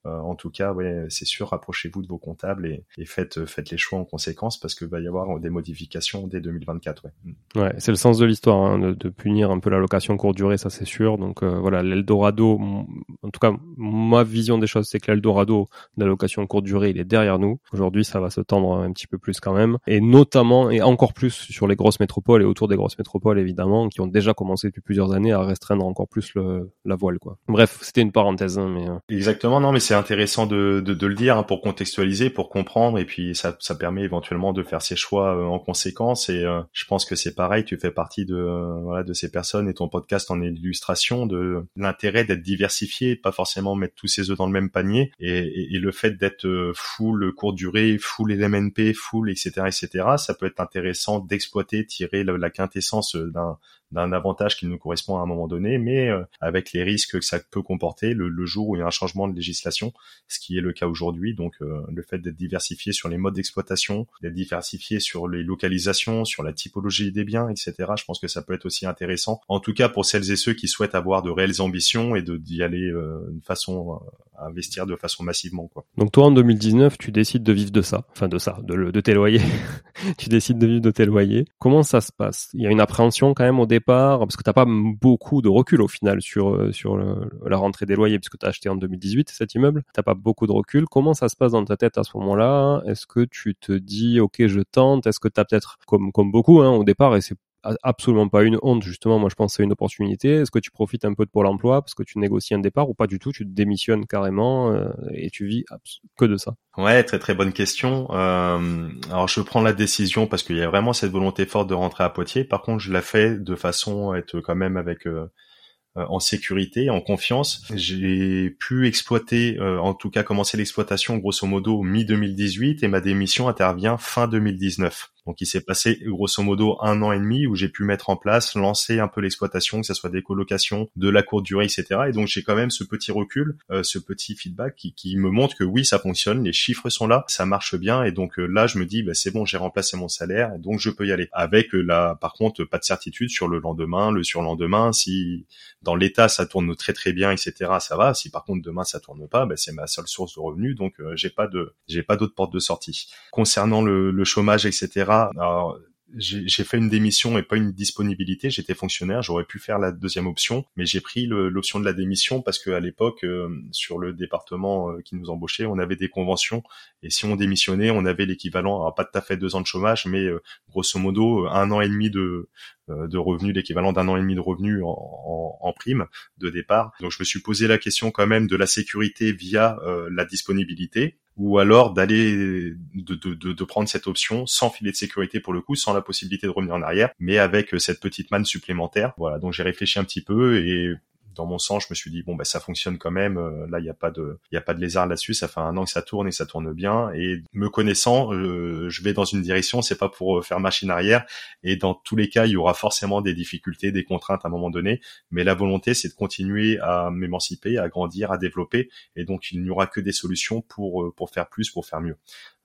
en tout cas, ouais, c'est sûr, rapprochez-vous de vos comptables et, et, faites faites les choix en conséquence parce que va y avoir des modifications dès 2024. Ouais,
mm. ouais c'est le sens de l'histoire hein, de, de, punir un peu la location courte durée, ça c'est sûr. Donc voilà, l'Eldorado, en tout cas ma vision des choses, c'est que l'Eldorado de la location courte durée, il est derrière nous. Aujourd'hui, ça va se tendre un petit peu plus quand même, et notamment et encore plus sur les grosses métropoles et autour des grosses métropoles évidemment, qui ont déjà commencé depuis plusieurs années à restreindre encore plus le, la voile quoi. Bref, c'était une parenthèse, hein, mais euh.
exactement non, mais c'est intéressant de, de, de, le dire hein, pour contextualiser, pour comprendre, et puis ça, ça permet éventuellement de faire ses choix euh, en conséquence. Et euh, je pense que c'est pareil, tu fais partie de voilà de ces personnes et ton podcast en est l'illustration de l'intérêt d'être diversifié, pas forcément mettre tous ses œufs dans le même panier, et, et, le fait d'être full courte durée, full LMNP, full etc etc. Ça peut être intéressant d'exploiter, tirer la quintessence d'un d'un avantage qui nous correspond à un moment donné, mais euh, avec les risques que ça peut comporter le, jour où il y a un changement de législation, ce qui est le cas aujourd'hui. Donc euh, le fait d'être diversifié sur les modes d'exploitation, d'être diversifié sur les localisations, sur la typologie des biens, etc. Je pense que ça peut être aussi intéressant. En tout cas pour celles et ceux qui souhaitent avoir de réelles ambitions et d'y aller euh, de façon à investir de façon massivement.
Donc toi en 2019, tu décides de vivre de ça, enfin de ça, de, de tes loyers. tu décides de vivre de tes loyers. Comment ça se passe? Il y a une appréhension quand même au départ parce que t'as pas beaucoup de recul au final sur euh, sur la rentrée des loyers, puisque tu as acheté en 2018 cet immeuble, t'as pas beaucoup de recul. Comment ça se passe dans ta tête à ce moment-là? Est-ce que tu te dis, ok, je tente? Est-ce que tu as peut-être, comme comme beaucoup hein, au départ, et c'est absolument pas une honte, justement, moi je pense que c'est une opportunité. Est-ce que tu profites un peu de Pôle emploi parce que tu négocies un départ ou pas du tout, tu démissionnes carrément euh, et tu vis que de ça
Ouais, très très bonne question. Euh, alors je prends la décision parce qu'il y a vraiment cette volonté forte de rentrer à Poitiers. Par contre, je la fais de façon à être quand même avec euh, euh, en sécurité, en confiance. J'ai pu exploiter, en tout cas commencer l'exploitation grosso modo mi 2018 et ma démission intervient fin 2019. Donc il s'est passé grosso modo un an et demi où j'ai pu mettre en place, lancer un peu l'exploitation, que ce soit des colocations, de la courte durée, etc. Et donc j'ai quand même ce petit recul, euh, ce petit feedback qui, qui, me montre que oui, ça fonctionne, les chiffres sont là, ça marche bien. Et donc euh, là, je me dis, bah, c'est bon, j'ai remplacé mon salaire, donc je peux y aller. Avec euh, là, par contre, pas de certitude sur le lendemain, le surlendemain. Si dans l'état ça tourne très très bien, etc. Ça va. Si par contre demain ça tourne pas, bah, c'est ma seule source de revenus, donc j'ai pas de, j'ai pas d'autre porte de sortie. Concernant le chômage, etc alors, j'ai fait une démission et pas une disponibilité. J'étais fonctionnaire, j'aurais pu faire la deuxième option, mais j'ai pris l'option de la démission parce qu'à l'époque, euh, sur le département euh, qui nous embauchait, on avait des conventions et si on démissionnait, on avait l'équivalent, alors pas tout à fait deux ans de chômage, mais euh, grosso modo un an et demi de, de revenus, l'équivalent d'un an et demi de revenus en, en, prime de départ. Donc je me suis posé la question quand même de la sécurité via la disponibilité ou alors d'aller de, de, de, prendre cette option sans filet de sécurité pour le coup, sans la possibilité de revenir en arrière, mais avec euh, cette petite manne supplémentaire. Voilà, donc j'ai réfléchi un petit peu et dans mon sens, je me suis dit bon bah ça fonctionne quand même. Euh, là, il y a pas de il y a pas de lézard là-dessus. Ça fait un an que ça tourne et ça tourne bien. Et me connaissant, euh, je vais dans une direction. C'est pas pour euh, faire machine arrière. Et dans tous les cas, il y aura forcément des difficultés, des contraintes à un moment donné. Mais la volonté, c'est de continuer à m'émanciper, à grandir, à développer. Et donc, il n'y aura que des solutions pour pour faire plus, pour faire mieux.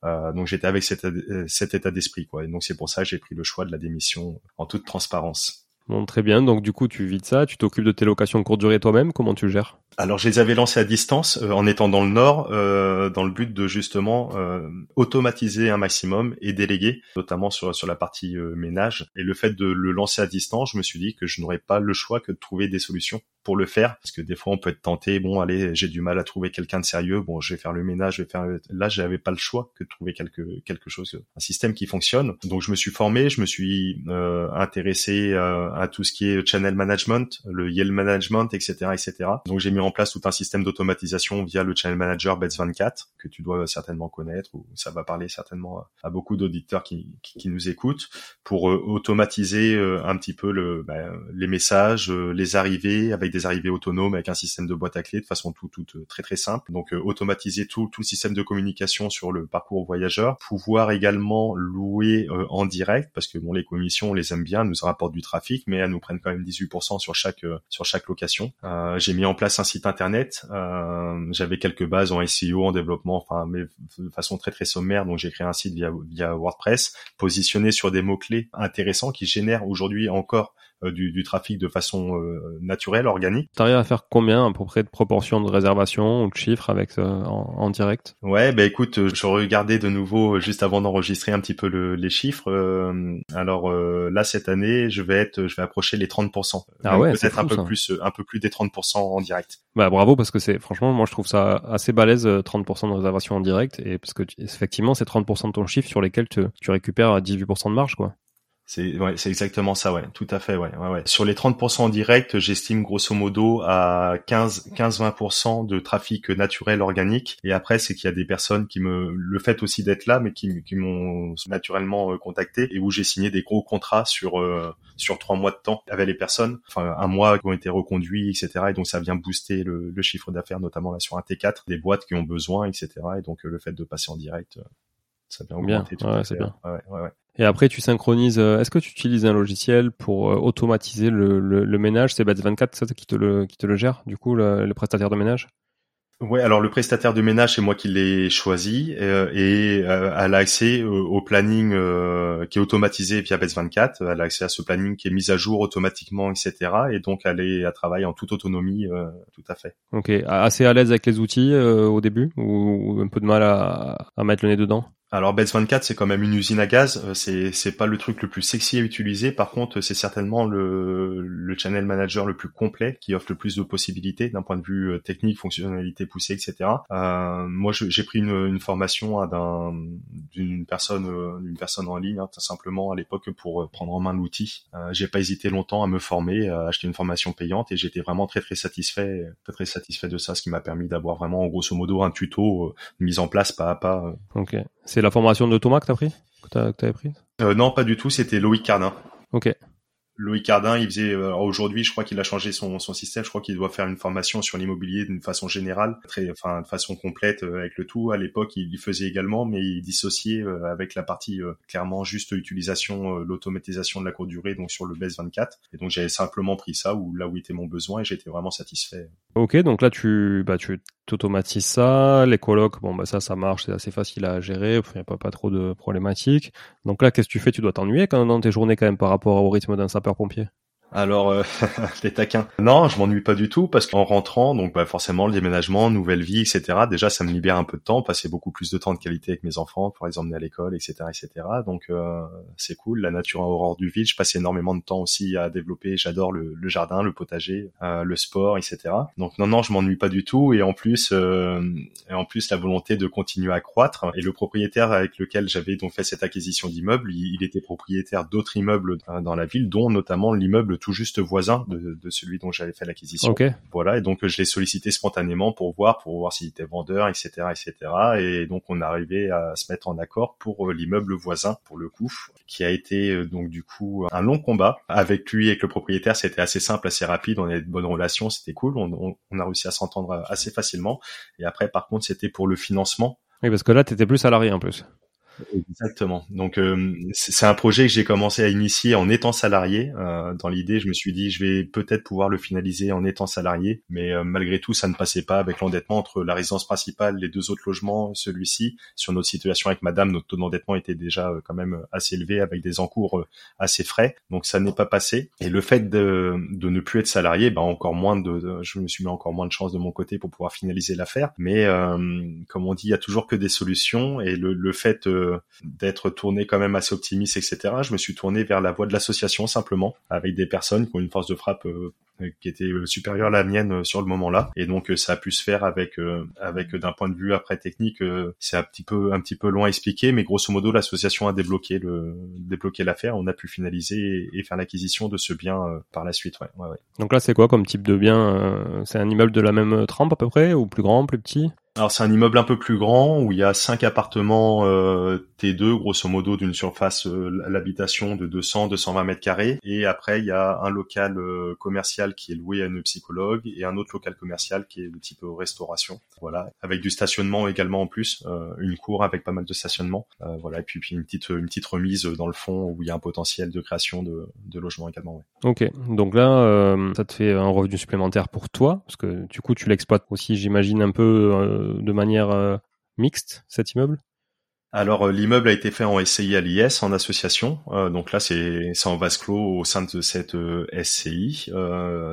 Donc j'étais avec cet, cet état d'esprit quoi. Et donc c'est pour ça que j'ai pris le choix de la démission en toute transparence.
Bon, très bien. Donc, du coup, tu vides ça. Tu t'occupes de tes locations courte durée toi-même. Comment tu gères?
Alors je les avais lancés à distance euh, en étant dans le nord, euh, dans le but de justement euh, automatiser un maximum et déléguer, notamment sur sur la partie ménage. Et le fait de le lancer à distance, je me suis dit que je n'aurais pas le choix que de trouver des solutions pour le faire, parce que des fois on peut être tenté. Bon, allez, j'ai du mal à trouver quelqu'un de sérieux. Bon, je vais faire le ménage, je vais faire. Là, j'avais pas le choix que de trouver quelque quelque chose, un système qui fonctionne. Donc je me suis formé, je me suis intéressé à tout ce qui est channel management, le Yale management, etc., etc. Donc j'ai mis en place tout un système d'automatisation via le channel manager Bets24 que tu dois certainement connaître ou ça va parler certainement à beaucoup d'auditeurs qui, qui, nous écoutent pour euh, automatiser euh, un petit peu le, bah, les messages, euh, les arrivées avec des arrivées autonomes avec un système de boîte à clés de façon tout, tout très très simple. Donc automatiser tout, tout le système de communication sur le parcours voyageur, pouvoir également louer en direct parce que bon les commissions on les aime bien, nous rapportent du trafic mais elles nous prennent quand même 18% sur chaque sur chaque location. J'ai mis en place un système internet. Euh, j'avais quelques bases en SEO, en développement, enfin, mais de façon très très sommaire. Donc j'ai créé un site via, via WordPress, positionné sur des mots clés intéressants qui génèrent aujourd'hui encore du, du, trafic de façon naturelle, organique.
T'arrives à faire combien à peu près de proportion de réservation ou de chiffres avec en, en, direct?
Ouais, bah écoute, je regardais de nouveau juste avant d'enregistrer un petit peu le, les chiffres. alors là cette année, je vais être, je vais approcher les 30%.
Ah ouais,
peut-être un peu plus, un peu plus des 30% en direct.
Bah bravo parce que c'est franchement, moi je trouve ça assez balèze 30% de réservation en direct et parce que effectivement c'est 30% de ton chiffre sur lesquels tu, tu récupères 18% de marge quoi.
C'est ouais, c'est exactement ça, ouais, tout à fait, ouais, ouais, ouais. Sur les 30% en direct, j'estime grosso modo à 15 15-20% de trafic naturel organique. Et après, c'est qu'il y a des personnes qui me le fait aussi d'être là, mais qui, qui m'ont naturellement euh, contacté et où j'ai signé des gros contrats sur euh, sur trois mois de temps avec les personnes, enfin un mois qui ont été reconduits, etc. Et donc ça vient booster le, le chiffre d'affaires, notamment là sur un T4, des boîtes qui ont besoin, etc. Et donc euh, le fait de passer en direct ça vient augmenter
bien. Ouais, c'est bien.
Ouais, ouais, ouais.
Et après, tu synchronises. Euh, est-ce que tu utilises un logiciel pour euh, automatiser le, le, le ménage? C'est Bats24 ça, qui te le qui te le gère, du coup, le, le prestataire de ménage?
Ouais, alors le prestataire de ménage, c'est moi qui l'ai choisi euh, et euh, elle a accès au, planning qui est automatisé via Bets24. Elle a accès à ce planning qui est mis à jour automatiquement, etc. Et donc elle est à travailler en toute autonomie, tout à fait.
Ok, assez à l'aise avec les outils au début ou, un peu de mal à, à mettre le nez dedans?
Alors Bets 24 c'est quand même une usine à gaz, euh, c'est c'est pas le truc le plus sexy à utiliser. Par contre, c'est certainement le le channel manager le plus complet qui offre le plus de possibilités d'un point de vue euh, technique, fonctionnalité poussée, etc. Euh, moi, j'ai pris une, une formation d'un d'une personne euh, d'une personne en ligne, hein, tout simplement à l'époque pour prendre en main l'outil. Euh, j'ai pas hésité longtemps à me former, à acheter une formation payante et j'étais vraiment très très satisfait, très très satisfait de ça, ce qui m'a permis d'avoir vraiment grosso modo un tuto mis en place pas à pas.
La formation de Thomas que t'as pris? Que t'avais prise?
Euh, Non, pas du tout. C'était Loïc Cardin.
Ok.
Loïc Cardin, il faisait euh, aujourd'hui, je crois qu'il a changé son, son système. Je crois qu'il doit faire une formation sur l'immobilier d'une façon générale, enfin de façon complète euh, avec le tout. À l'époque, il faisait également, mais il dissociait euh, avec la partie clairement juste utilisation, l'automatisation de la courte durée, donc sur le BES 24. Et donc j'avais simplement pris ça où là où était mon besoin et j'étais vraiment satisfait.
Ok, donc là tu bah tu automatises ça, les colocs, bon bah ça ça marche, c'est assez facile à gérer, il n'y a pas, trop de problématiques. Donc là qu'est-ce que tu fais? Tu dois t'ennuyer quand dans tes journées quand même par rapport au rythme d'un sapeur-pompier
alors, euh, les taquins. Non, je m'ennuie pas du tout parce qu'en rentrant, donc bah, forcément le déménagement, nouvelle vie, etc. Déjà, ça me libère un peu de temps, passer beaucoup plus de temps de qualité avec mes enfants pour les emmener à l'école, etc., etc. Donc euh, c'est cool. La nature en horreur du vide. Je passe énormément de temps aussi à développer. J'adore le, jardin, le potager, euh, le sport, etc. Donc non, non, je m'ennuie pas du tout. Et en plus, euh, et en plus la volonté de continuer à croître. Et le propriétaire avec lequel j'avais donc fait cette acquisition d'immeubles, il, il était propriétaire d'autres immeubles dans la ville, dont notamment l'immeuble tout juste voisin de, de celui dont j'avais fait l'acquisition. Voilà, et donc je l'ai sollicité spontanément pour voir, pour voir s'il était vendeur, etc., etc. Et donc on arrivé à se mettre en accord pour euh, l'immeuble voisin, pour le coup, qui a été euh, donc du coup un long combat avec lui et avec le propriétaire. C'était assez simple, assez rapide. On avait de bonnes relations, c'était cool. On, on a réussi à s'entendre assez facilement. Et après, par contre, c'était pour le financement.
Oui, parce que là, t'étais plus salarié en plus.
Exactement. Donc euh, c'est un projet que j'ai commencé à initier en étant salarié. Euh, dans l'idée, je me suis dit je vais peut-être pouvoir le finaliser en étant salarié, mais euh, malgré tout, ça ne passait pas avec l'endettement entre la résidence principale, les deux autres logements, celui-ci. Sur notre situation avec Madame, notre taux d'endettement était déjà quand même assez élevé avec des encours assez frais, donc ça n'est pas passé. Et le fait de, de ne plus être salarié, bah encore moins de, je me suis mis encore moins de chance de mon côté pour pouvoir finaliser l'affaire. Mais comme on dit, il y a toujours que des solutions et le, le fait d'être tourné quand même assez optimiste, etc. Je me suis tourné vers la voie de l'association simplement, avec des personnes qui ont une force de frappe euh, qui était euh, supérieure à la mienne euh, sur le moment-là. Et donc ça a pu se faire avec avec d'un point de vue après technique, c'est un petit peu un petit peu loin à expliquer, mais grosso modo l'association a débloqué le débloqué l'affaire. On a pu finaliser et, faire l'acquisition de ce bien par la suite. Ouais, ouais, ouais.
Donc là c'est quoi comme type de bien C'est un immeuble de la même trempe à peu près, ou plus grand, plus petit?
Alors c'est un immeuble un peu plus grand où il y a cinq appartements euh, T2 grosso modo d'une surface euh, l'habitation de 200 220 mètres carrés et après il y a un local euh, commercial qui est loué à une psychologue et un autre local commercial qui est de type restauration. Voilà. Avec du stationnement également en plus une cour avec pas mal de stationnement. Voilà. Et puis, une petite remise dans le fond où il y a un potentiel de création de, de logements également ouais.
ok. Donc là ça te fait un revenu supplémentaire pour toi parce que du coup tu l'exploites aussi j'imagine un peu de manière euh, mixte cet immeuble?
Alors l'immeuble a été fait en SCI à l'IS en association, donc là c'est en vase clos au sein de cette SCI,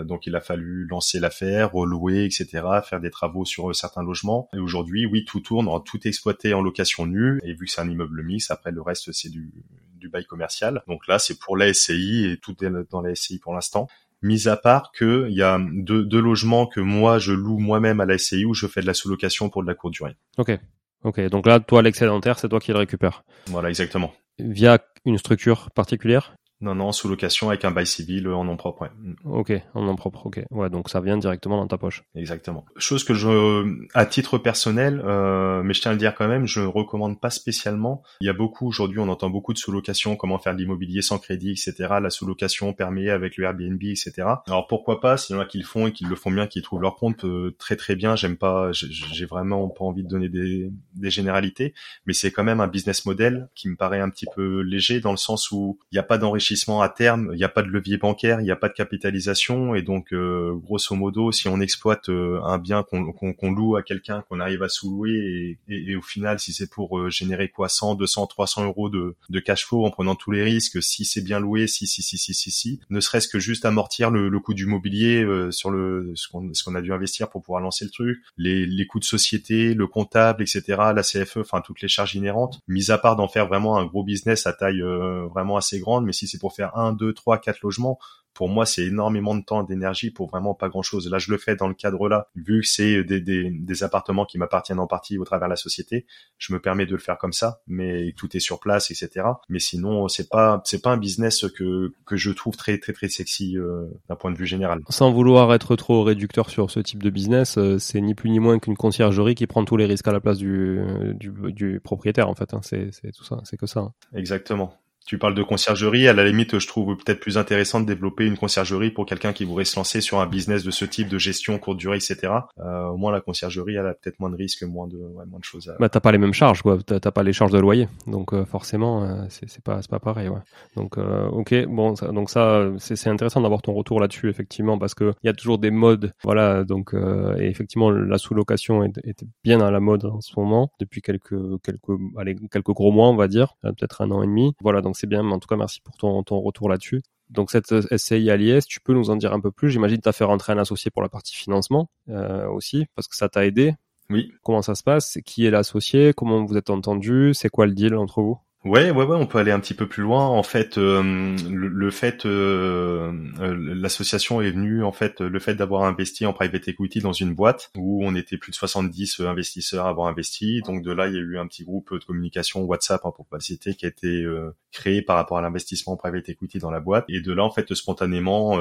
donc il a fallu lancer l'affaire, relouer, etc., faire des travaux sur certains logements. Et aujourd'hui, oui, tout tourne, tout exploité en location nue, et vu que c'est un immeuble mix, après le reste c'est du du bail commercial. Donc là c'est pour la SCI et tout est dans la SCI pour l'instant mis à part que il y a deux, deux, logements que moi je loue moi-même à la SCI où je fais de la sous-location pour de la courte durée.
Ok. Ok. Donc là, toi, l'excédentaire, c'est toi qui le récupères.
Voilà, exactement.
Via une structure particulière?
Non, non, sous location avec un bail civil en nom propre. Ouais.
Mm. Ok, en nom propre. Ok. Ouais, donc ça vient directement dans ta poche.
Exactement. Chose que je, à titre personnel, euh, mais je tiens à le dire quand même, je ne recommande pas spécialement. Il y a beaucoup aujourd'hui, on entend beaucoup de sous-location, comment faire de l'immobilier sans crédit, etc. La sous-location permet avec le Airbnb, etc. Alors pourquoi pas S'il y en a qui le font et qui le font bien, qui trouvent leur compte, euh, très très bien. J'aime pas, j'ai vraiment pas envie de donner des, des généralités, mais c'est quand même un business model qui me paraît un petit peu léger dans le sens où il n'y a pas d'enrichissement à terme, il n'y a pas de levier bancaire, il n'y a pas de capitalisation et donc euh, grosso modo, si on exploite euh, un bien qu'on loue à quelqu'un, qu'on arrive à sous-louer et, au final, si c'est pour euh, générer quoi 100, 200, 300 euros de, cash flow en prenant tous les risques, si c'est bien loué, si si si si si si, ne serait-ce que juste amortir le, coût du mobilier sur le ce qu'on ce qu'on a dû investir pour pouvoir lancer le truc, les, les coûts de société, le comptable, etc., la CFE, enfin toutes les charges inhérentes, mis à part d'en faire vraiment un gros business à taille vraiment assez grande, mais si c'est pour faire un, deux, trois, quatre logements, pour moi, c'est énormément de temps, d'énergie pour vraiment pas grand-chose. Là, je le fais dans le cadre-là, vu que c'est des, des, des, appartements qui m'appartiennent en partie au travers de la société. Je me permets de le faire comme ça, mais tout est sur place, etc. Mais sinon, c'est pas c'est pas un business que que je trouve très très très sexy euh, d'un point de vue général.
Sans vouloir être trop réducteur sur ce type de business, euh, c'est ni plus ni moins qu'une conciergerie qui prend tous les risques à la place du du, du propriétaire en fait. Hein. C'est c'est tout ça, c'est que ça. Hein.
Exactement. Tu parles de conciergerie, à la limite, je trouve peut-être plus intéressant de développer une conciergerie pour quelqu'un qui voudrait se lancer sur un business de ce type, de gestion courte durée, etc. Euh, au moins, la conciergerie, elle a peut-être moins de risques, moins de, ouais, moins de choses. À...
Bah, t'as pas les mêmes charges, quoi. T'as, pas les charges de loyer, donc euh, forcément, euh, c'est, pas, c'est pas pareil, ouais. Donc, euh, ok, bon, ça, donc ça, c'est, c'est intéressant d'avoir ton retour là-dessus, effectivement, parce que il y a toujours des modes, voilà. Donc, et effectivement, la sous-location est, est, bien à la mode en ce moment depuis quelques, quelques, allez, quelques gros mois, on va dire, peut-être un an et demi. Voilà, donc c'est bien. En tout cas, merci pour ton, ton retour là-dessus. Donc cette euh, SCI à l'IS, tu peux nous en dire un peu plus J'imagine que tu as fait rentrer un associé pour la partie financement euh, aussi, parce que ça t'a aidé.
Oui.
Comment ça se passe? Qui est l'associé? Comment vous êtes entendu? C'est quoi le deal entre vous?
Ouais, ouais, ouais, on peut aller un petit peu plus loin. En fait, euh, le, fait, euh, euh, l'association est venue, en fait, le fait d'avoir investi en private equity dans une boîte où on était plus de 70 investisseurs à avoir investi. Donc de là, il y a eu un petit groupe de communication WhatsApp, hein, pour pas citer, qui a été créé par rapport à l'investissement en private equity dans la boîte. Et de là, en fait, spontanément,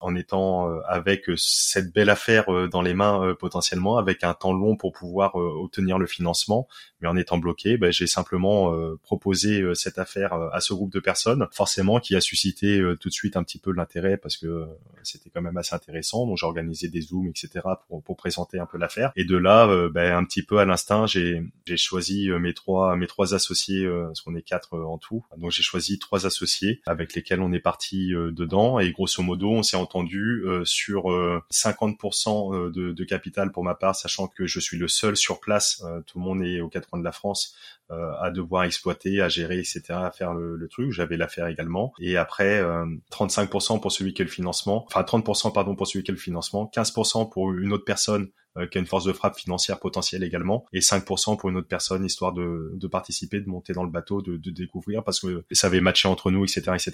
en étant avec cette belle affaire dans les mains potentiellement, avec un temps long pour pouvoir obtenir le financement, mais en étant bloqué, bah, j'ai simplement euh, proposé euh, cette affaire euh, à ce groupe de personnes, forcément qui a suscité tout de suite un petit peu l'intérêt parce que c'était quand même assez intéressant. Donc j'ai organisé des zooms, etc. pour, pour présenter un peu l'affaire. Et de là, bah, un petit peu à l'instinct, j'ai j'ai choisi mes trois mes trois associés, parce qu'on est quatre en tout. Donc j'ai choisi trois associés avec lesquels on est parti dedans et grosso modo on s'est entendu sur 50% de, de, capital pour ma part, sachant que je suis le seul sur place. tout le monde est au 80 de la France euh, à devoir exploiter, à gérer, etc., à faire le, truc. J'avais l'affaire également. Et après, euh, 35% pour celui qui a le financement, enfin 30% pardon pour celui qui a le financement, 15% pour une autre personne qui a une force de frappe financière potentielle également, et 5% pour une autre personne, histoire de, de participer, de monter dans le bateau, de, de, découvrir, parce que ça avait matché entre nous, etc., etc.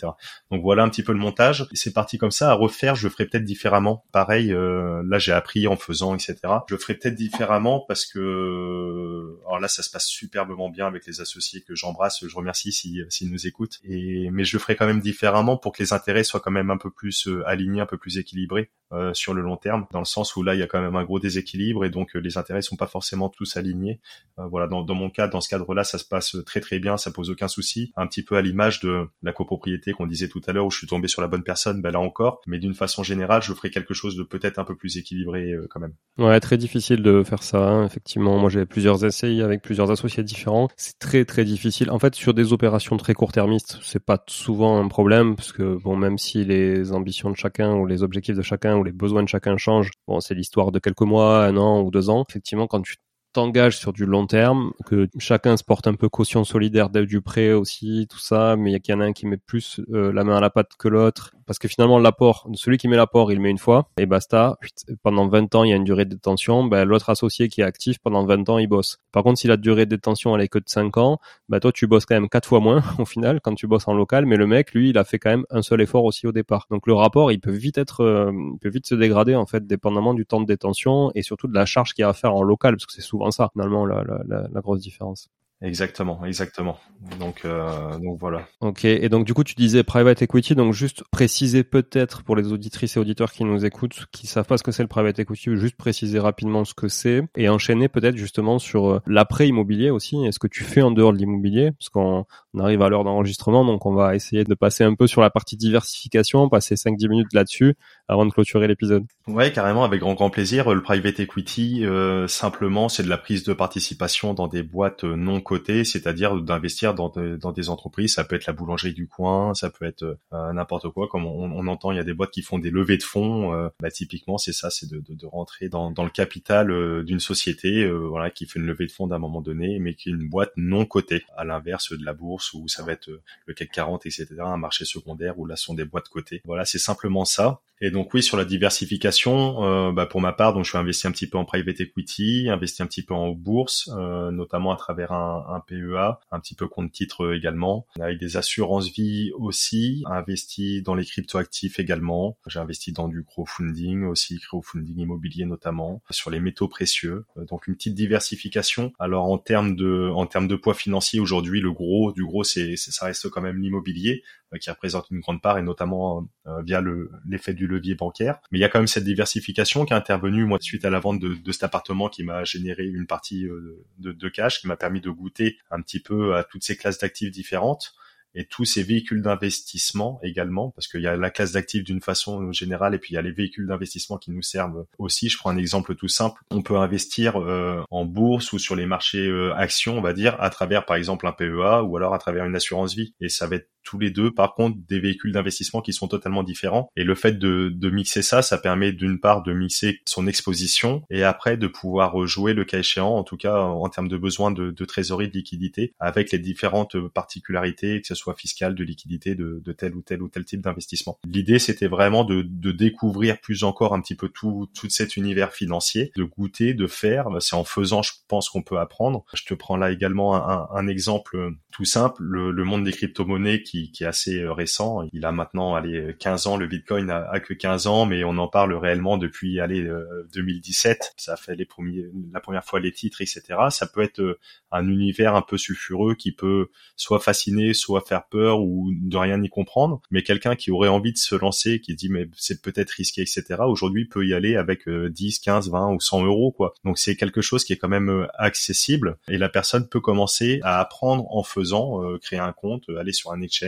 Donc voilà un petit peu le montage. C'est parti comme ça. À refaire, je ferai peut-être différemment. Pareil, euh, là j'ai appris en faisant, etc. Je ferai peut-être différemment parce que, alors là ça se passe superbement bien avec les associés que j'embrasse. Je remercie s'ils si, nous écoutent. Et mais je le ferai quand même différemment pour que les intérêts soient quand même un peu plus euh, alignés, un peu plus équilibrés sur le long terme, dans le sens où là il y a quand même un gros déséquilibre et donc euh, les intérêts sont pas forcément tous alignés. Euh, voilà, dans, mon cas, dans ce cadre-là, ça se passe très très bien, ça pose aucun souci. Un petit peu à l'image de la copropriété qu'on disait tout à l'heure où je suis tombé sur la bonne personne, ben là encore. Mais d'une façon générale, je ferai quelque chose de peut-être un peu plus équilibré euh, quand même.
Ouais, très difficile de faire ça. Hein, effectivement, moi j'ai plusieurs essais avec plusieurs associés différents. C'est très très difficile. En fait, sur des opérations très court-termistes, c'est pas souvent un problème parce que bon, même si les ambitions de chacun ou les objectifs de chacun ou les besoins de chacun changent, bon, c'est l'histoire de quelques mois un an ou deux ans. Effectivement, quand tu t'engages sur du long terme, que chacun se porte un peu caution solidaire du prêt aussi, tout ça, mais il y en a un qui met plus euh, la main à la pâte que l'autre, parce que finalement l'apport, celui qui met l'apport, il met une fois, et basta. Pendant 20 ans, il y a une durée de détention, ben, l'autre associé qui est actif, pendant 20 ans, il bosse. Par contre, si la durée de détention, elle est que de 5 ans, ben, toi, tu bosses quand même 4 fois moins, au final, quand tu bosses en local, mais le mec, lui, il a fait quand même un seul effort aussi au départ. Donc le rapport, il peut vite être, euh, peut vite se dégrader, en fait, dépendamment du temps de détention et surtout de la charge qu'il y a à faire en local, parce que c'est souvent ça, finalement, la grosse différence.
Exactement, exactement. Donc, euh, donc voilà.
Ok. Et donc du coup, tu disais private equity. Donc juste préciser peut-être pour les auditrices et auditeurs qui nous écoutent, qui savent pas ce que c'est le private equity, juste préciser rapidement ce que c'est et enchaîner peut-être justement sur euh, l'après immobilier aussi. Est-ce que tu fais en dehors de l'immobilier? Parce qu'on arrive à l'heure d'enregistrement, donc on va essayer de passer un peu sur la partie diversification, passer 5-10 minutes là-dessus avant de clôturer l'épisode.
Ouais, carrément, avec grand grand plaisir. Le private equity, euh, simplement, c'est de la prise de participation dans des boîtes euh, non cotées, c'est-à-dire d'investir dans, des entreprises. Ça peut être la boulangerie du coin, ça peut être euh, n'importe quoi. Comme on, entend, il y a des boîtes qui font des levées de fonds. bah, typiquement, c'est ça, c'est de, rentrer dans, le capital d'une société, voilà, qui fait une levée de fonds d'un moment donné, mais qui est une boîte non cotée. À l'inverse de la bourse où ça va être le CAC 40, etc., un marché secondaire où là sont des boîtes cotées. Voilà, c'est simplement ça. Et donc oui, sur la diversification, euh, bah, pour ma part, donc je suis investi un petit peu en private equity, investi un petit peu en bourse, euh, notamment à travers un, un, PEA, un petit peu compte titre également, avec des assurances vie aussi, investi dans les cryptoactifs également. J'ai investi dans du crowdfunding aussi, crowdfunding immobilier notamment, sur les métaux précieux. Euh, donc une petite diversification. Alors en termes de en termes de poids financier aujourd'hui, le gros du gros, c'est ça reste quand même l'immobilier qui représente une grande part et notamment euh, via l'effet du levier bancaire. Mais il y a quand même cette diversification qui est intervenue moi suite à la vente de, de cet appartement qui m'a généré une partie euh, de, de cash, qui m'a permis de goûter un petit peu à toutes ces classes d'actifs différentes et tous ces véhicules d'investissement également, parce qu'il y a la classe d'actifs d'une façon générale et puis il y a les véhicules d'investissement qui nous servent aussi. Je prends un exemple tout simple. On peut investir euh, en bourse ou sur les marchés euh, actions, on va dire, à travers par exemple un PEA ou alors à travers une assurance vie. Et ça va être tous les deux, par contre, des véhicules d'investissement qui sont totalement différents. Et le fait de, de mixer ça, ça permet d'une part de mixer son exposition et après de pouvoir jouer le cas échéant, en tout cas en termes de besoin de, de trésorerie, de liquidité, avec les différentes particularités, que ce soit fiscale, de liquidité de, tel ou tel ou tel type d'investissement. L'idée, c'était vraiment de, découvrir plus encore un petit peu tout, tout cet univers financier, de goûter, de faire. C'est en faisant, je pense qu'on peut apprendre. Je te prends là également un, exemple tout simple, le, monde des crypto-monnaies qui, est assez euh, récent. Il a maintenant, allez, 15 ans, le Bitcoin a, que 15 ans, mais on en parle réellement depuis, allez, 2017. Euh, Ça fait les premiers, la première fois les titres, etc. Ça peut être euh, un univers un peu sulfureux qui peut soit fasciner, soit faire peur ou de rien y comprendre, mais quelqu'un qui aurait envie de se lancer, qui dit mais c'est peut-être risqué, etc. Aujourd'hui peut y aller avec 10, 15, 20 ou 100 euros quoi. Donc c'est quelque chose qui est quand même euh, accessible et la personne peut commencer à apprendre en faisant, euh, créer un compte, aller sur un exchange,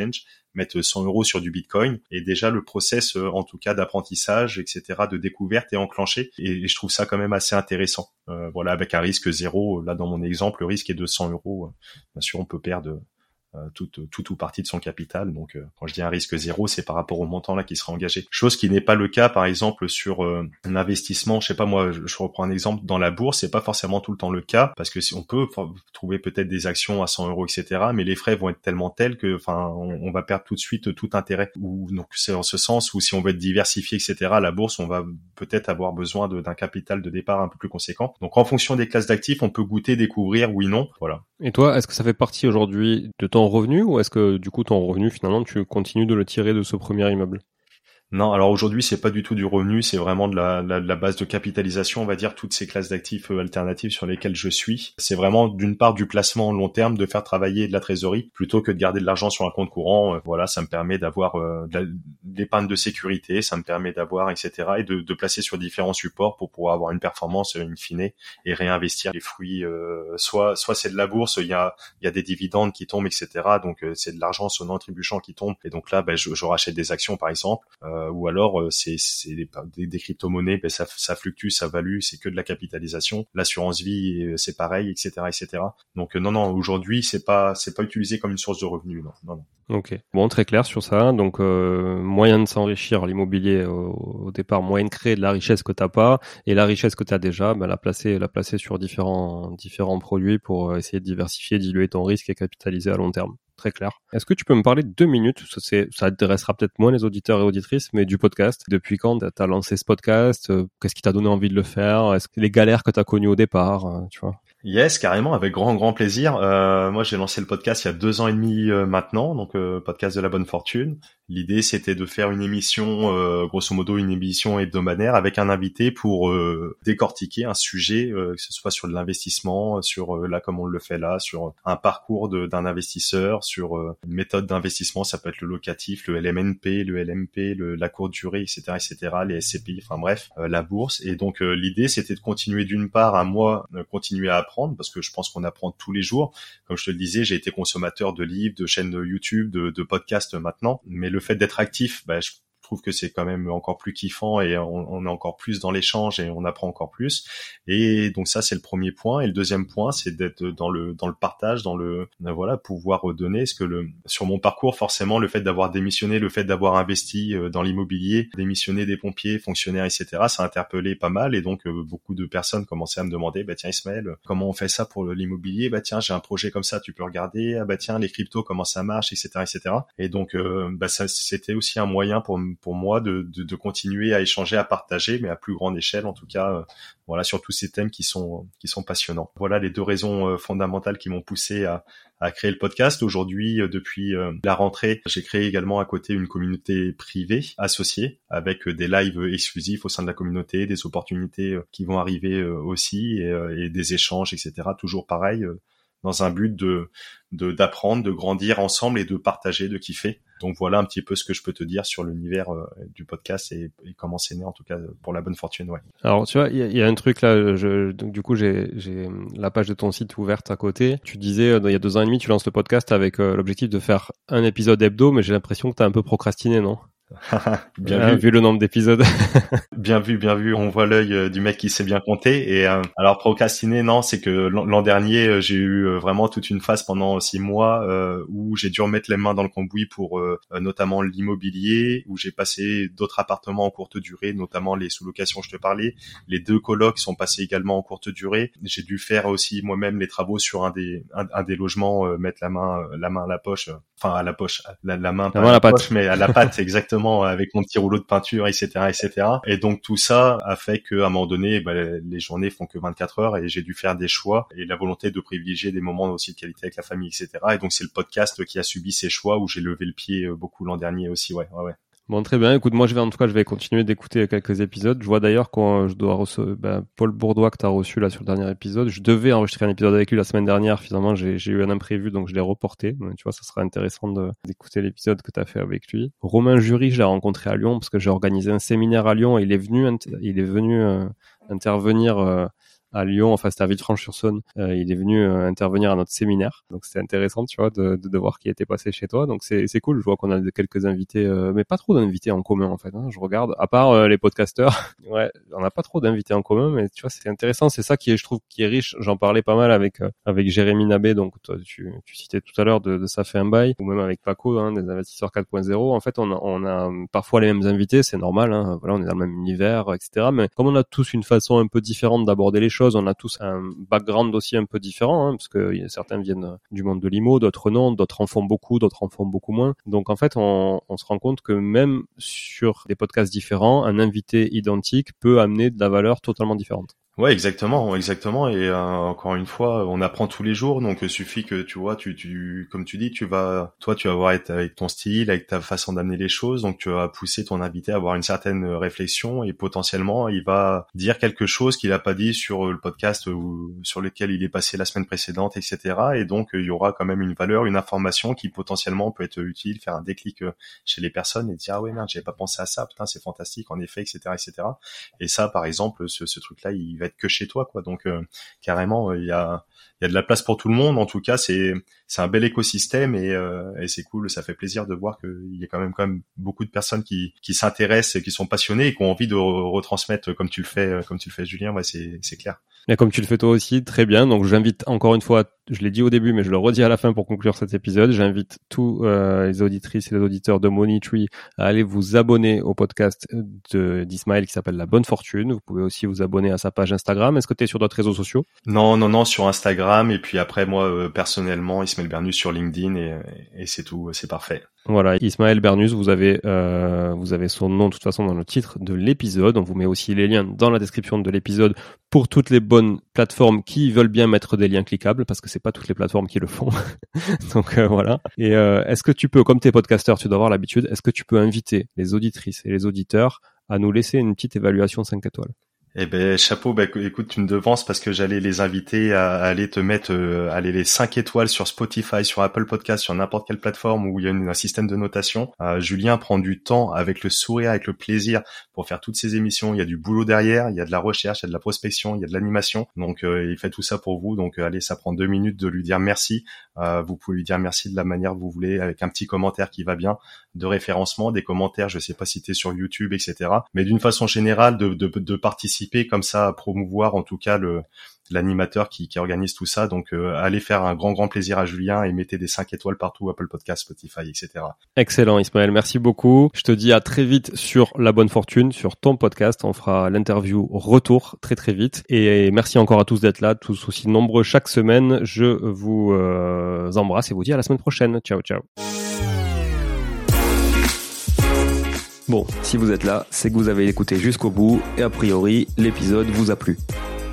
mettre 100 euros sur du Bitcoin et déjà le process euh, en tout cas d'apprentissage etc de découverte est enclenché et, je trouve ça quand même assez intéressant. Voilà avec un risque zéro là dans mon exemple le risque est de 100 euros bien sûr on peut perdre euh, tout, tout ou partie de son capital. Donc, euh, quand je dis un risque zéro, c'est par rapport au montant là qui sera engagé. Chose qui n'est pas le cas, par exemple, sur euh, un investissement. Je sais pas moi, je, reprends un exemple dans la bourse, c'est pas forcément tout le temps le cas parce que si on peut trouver peut-être des actions à 100 euros, etc. Mais les frais vont être tellement tels que, enfin, on, va perdre tout de suite tout intérêt. Ou donc c'est en ce sens où si on veut être diversifié, etc. La bourse, on va peut-être avoir besoin d'un capital de départ un peu plus conséquent. Donc en fonction des classes d'actifs, on peut goûter, découvrir oui non. Voilà.
Et toi, est-ce que ça fait partie aujourd'hui de ton revenu ou est-ce que du coup ton revenu finalement tu continues de le tirer de ce premier immeuble?
Non, alors aujourd'hui, c'est pas du tout du revenu, c'est vraiment de la, base de capitalisation, on va dire, toutes ces classes d'actifs euh, alternatives sur lesquelles je suis. C'est vraiment d'une part du placement long terme, de faire travailler de la trésorerie, plutôt que de garder de l'argent sur un compte courant. Euh, voilà, ça me permet d'avoir euh, des pannes de sécurité, ça me permet d'avoir, etc., et de, de, placer sur différents supports pour pouvoir avoir une performance in fine et réinvestir les fruits. soit soit c'est de la bourse, il y a, y a des dividendes qui tombent, etc., donc c'est de l'argent sonnant trébuchant qui tombe, et donc là, ben, je, rachète des actions, par exemple ou alors c'est des, des, crypto-monnaies, ben ça, ça fluctue, ça value, c'est que de la capitalisation. L'assurance vie, c'est pareil, etc., etc. Donc non, non, aujourd'hui c'est pas c'est pas utilisé comme une source de revenus, non, non, non.
Ok, bon, très clair sur ça. Donc, euh, moyen de s'enrichir l'immobilier au, départ, moyen de créer de la richesse que t'as pas, et la richesse que tu as déjà, ben, la placer, la placer sur différents différents produits pour euh, essayer de diversifier, diluer ton risque et capitaliser à long terme. Très clair. Est-ce que tu peux me parler deux minutes? Ça, ça intéressera peut-être moins les auditeurs et auditrices, mais du podcast. Depuis quand tu as lancé ce podcast? Euh, Qu'est-ce qui t'a donné envie de le faire? Est-ce les galères que tu as connues au départ, tu vois?
Yes, carrément, avec grand grand plaisir. Euh, moi, j'ai lancé le podcast il y a deux ans et demi euh, maintenant, donc euh, podcast de la bonne fortune. L'idée, c'était de faire une émission, euh, grosso modo, une émission hebdomadaire avec un invité pour euh, décortiquer un sujet, que ce soit sur l'investissement, sur là comme on le fait là, sur un parcours d'un investisseur, sur une méthode d'investissement, ça peut être le locatif, le LMNP, le LMP, le, la courte durée, etc., etc., les SCPI, enfin bref, la bourse. Et donc l'idée, c'était de continuer d'une part à moi, continuer à apprendre, parce que je pense qu'on apprend tous les jours. Comme je te le disais, j'ai été consommateur de livres, de chaînes YouTube, de, de podcasts maintenant, mais le fait d'être actif, bah, je trouve que c'est quand même encore plus kiffant et on, est encore plus dans l'échange et on apprend encore plus. Et donc ça c'est le premier point. Et le deuxième point c'est d'être dans le dans le partage, dans le voilà pouvoir donner. ce que le sur mon parcours forcément le fait d'avoir démissionné, le fait d'avoir investi euh, dans l'immobilier, démissionné des pompiers, fonctionnaires, etc. Ça a interpellé pas mal et donc euh, beaucoup de personnes commençaient à me demander bah tiens Ismaël comment on fait ça pour l'immobilier? Bah tiens j'ai un projet comme ça tu peux regarder. Ah bah tiens les cryptos comment ça marche etc etc. Et donc euh, bah ça c'était aussi un moyen pour pour moi de, de, continuer à échanger, à partager, mais à plus grande échelle en tout cas, euh, voilà, sur tous ces thèmes qui sont qui sont passionnants. Voilà les deux raisons euh, fondamentales qui m'ont poussé à, à créer le podcast. Aujourd'hui, euh, depuis la rentrée, j'ai créé également à côté une communauté privée associée avec des lives exclusifs au sein de la communauté, des opportunités qui vont arriver aussi et, et des échanges, etc. Toujours pareil dans un but de d'apprendre, de, grandir ensemble et de partager, de kiffer. Donc voilà un petit peu ce que je peux te dire sur l'univers euh, du podcast et, comment c'est né en tout cas pour la bonne fortune. Ouais.
Alors tu vois, il y, a un truc là. Donc du coup j'ai j'ai la page de ton site ouverte à côté. Tu disais euh, il y a deux ans et demi tu lances le podcast avec euh, l'objectif de faire un épisode hebdo, mais j'ai l'impression que tu as un peu procrastiné, non? bien vu. le nombre d'épisodes.
bien vu, bien vu. On voit l'œil euh, du mec qui sait bien compter. Et euh, alors procrastiner, non, c'est que l'an dernier, euh, j'ai eu vraiment toute une phase pendant six mois où j'ai dû remettre les mains dans le cambouis pour notamment l'immobilier, où j'ai passé d'autres appartements en courte durée, notamment les sous-locations, je te parlais. Les deux colocs sont passés également en courte durée. J'ai dû faire aussi moi-même les travaux sur un des un, des logements, mettre la main la main à la poche, enfin à la poche, la, main pas à la, poche, mais à la patte exactement avec mon petit rouleau de peinture, etc., etc. Et donc tout ça a fait qu'à un moment donné, bah, les journées font que 24 heures et j'ai dû faire des choix et la volonté de privilégier des moments aussi de qualité avec la famille, etc. Et donc c'est le podcast qui a subi ces choix où j'ai levé le pied euh, beaucoup l'an dernier aussi, ouais, ouais, ouais.
Bon, très bien. Écoute, moi, je vais en tout cas, je vais continuer d'écouter quelques épisodes. Je vois d'ailleurs quand je dois recevoir ben, Paul Bourdois que tu as reçu là sur le dernier épisode. Je devais enregistrer un épisode avec lui la semaine dernière. Finalement, j'ai eu un imprévu, donc je l'ai reporté. tu vois, ça sera intéressant d'écouter l'épisode que tu fait avec lui. Romain Jury, je l'ai rencontré à Lyon parce que j'ai organisé un séminaire à Lyon et il est venu, il est venu euh, intervenir euh, à Lyon, enfin c'était à Villefranche-sur-Saône. Euh, il est venu euh, intervenir à notre séminaire, donc c'était intéressant, tu vois, de, de, voir qui était passé chez toi. Donc c'est c'est cool. Je vois qu'on a quelques invités, euh, mais pas trop d'invités en commun en fait. Hein. Je regarde, à part les podcasteurs, ouais, on n'a pas trop d'invités en commun, mais tu vois, c'est intéressant. C'est ça qui est, je trouve, qui est riche. J'en parlais pas mal avec avec Jérémy Nabé, donc toi tu, tu citais tout à l'heure de, de ça fait un bail, ou même avec Paco, hein, des investisseurs 4.0. En fait, on a, on a parfois les mêmes invités, c'est normal. Hein. Voilà, on est dans le même univers, etc. Mais comme on a tous une façon un peu différente d'aborder les choses on a tous un background aussi un peu différent, hein, parce que certains viennent du monde de l'IMO, d'autres non, d'autres en font beaucoup, d'autres en font beaucoup moins. Donc en fait, on, on, se rend compte que même sur des podcasts différents, un invité identique peut amener de la valeur totalement différente.
Ouais, exactement, exactement. Et euh, encore une fois, on apprend tous les jours, donc il suffit que tu vois, tu, tu, comme tu dis, tu vas, toi, tu vas voir avec ton style, avec ta façon d'amener les choses, donc tu vas pousser ton invité à avoir une certaine réflexion et potentiellement, il va dire quelque chose qu'il a pas dit sur le podcast ou sur lequel il est passé la semaine précédente, etc. Et donc il y aura quand même une valeur, une information qui potentiellement peut être utile, faire un déclic euh, chez les personnes et dire ah ouais merde, j'avais pas pensé à ça, putain c'est fantastique en effet, etc., etc. Et ça, par exemple, ce, ce truc-là, il va que chez toi, quoi. Donc carrément, il y a il y a de la place pour tout le monde. En tout cas, c'est c'est un bel écosystème et, euh, et c'est cool. Ça fait plaisir de voir qu'il y a quand même quand même beaucoup de personnes qui qui s'intéressent qui sont passionnées et qui ont envie de retransmettre comme tu le fais euh, comme tu le fais Julien. Ouais, c'est c'est clair.
Et comme tu le fais toi aussi, très bien. Donc j'invite encore une fois, je l'ai dit au début, mais je le redis à la fin pour conclure cet épisode. J'invite tous euh, les auditrices et les auditeurs de Monitree à aller vous abonner au podcast d'Ismaël qui s'appelle La Bonne Fortune. Vous pouvez aussi vous abonner à sa page Instagram. Est-ce que tu es sur d'autres réseaux sociaux?
Non, non, non, sur Instagram. Et puis après, moi, euh, personnellement, Ismaël Bernus sur LinkedIn et c'est tout, c'est parfait.
Voilà, Ismaël Bernus, vous avez euh, vous avez son nom de toute façon dans le titre de l'épisode. On vous met aussi les liens dans la description de l'épisode pour toutes les bonnes plateformes qui veulent bien mettre des liens cliquables parce que c'est pas toutes les plateformes qui le font. Donc euh, voilà. Et euh, est-ce que tu peux, comme t'es podcasteur, tu dois avoir l'habitude, est-ce que tu peux inviter les auditrices et les auditeurs à nous laisser une petite évaluation 5 étoiles?
Eh ben chapeau, bah, écoute, tu me devances parce que j'allais les inviter à, aller te mettre euh, aller les 5 étoiles sur Spotify, sur Apple Podcast, sur n'importe quelle plateforme où il y a un système de notation. Euh, Julien prend du temps avec le sourire, avec le plaisir pour faire toutes ces émissions. Il y a du boulot derrière, il y a de la recherche, il y a de la prospection, il y a de l'animation. Donc euh, il fait tout ça pour vous. Donc allez, ça prend deux minutes de lui dire merci. Vous pouvez lui dire merci de la manière que vous voulez avec un petit commentaire qui va bien, de référencement, des commentaires, je sais pas si sur YouTube, etc. Mais d'une façon générale, de, de, de participer comme ça à promouvoir en tout cas le l'animateur qui, qui, organise tout ça. Donc euh, allez faire un grand grand plaisir à Julien et mettez des 5 étoiles partout, Apple Podcast, Spotify, etc.
Excellent Ismaël, merci beaucoup. Je te dis à très vite sur La Bonne Fortune, sur ton podcast. On fera l'interview retour très très vite. Et merci encore à tous d'être là, tous aussi nombreux chaque semaine. Je vous euh, embrasse et vous dis à la semaine prochaine. Ciao ciao. Bon, si vous êtes là, c'est que vous avez écouté jusqu'au bout et a priori, l'épisode vous a plu.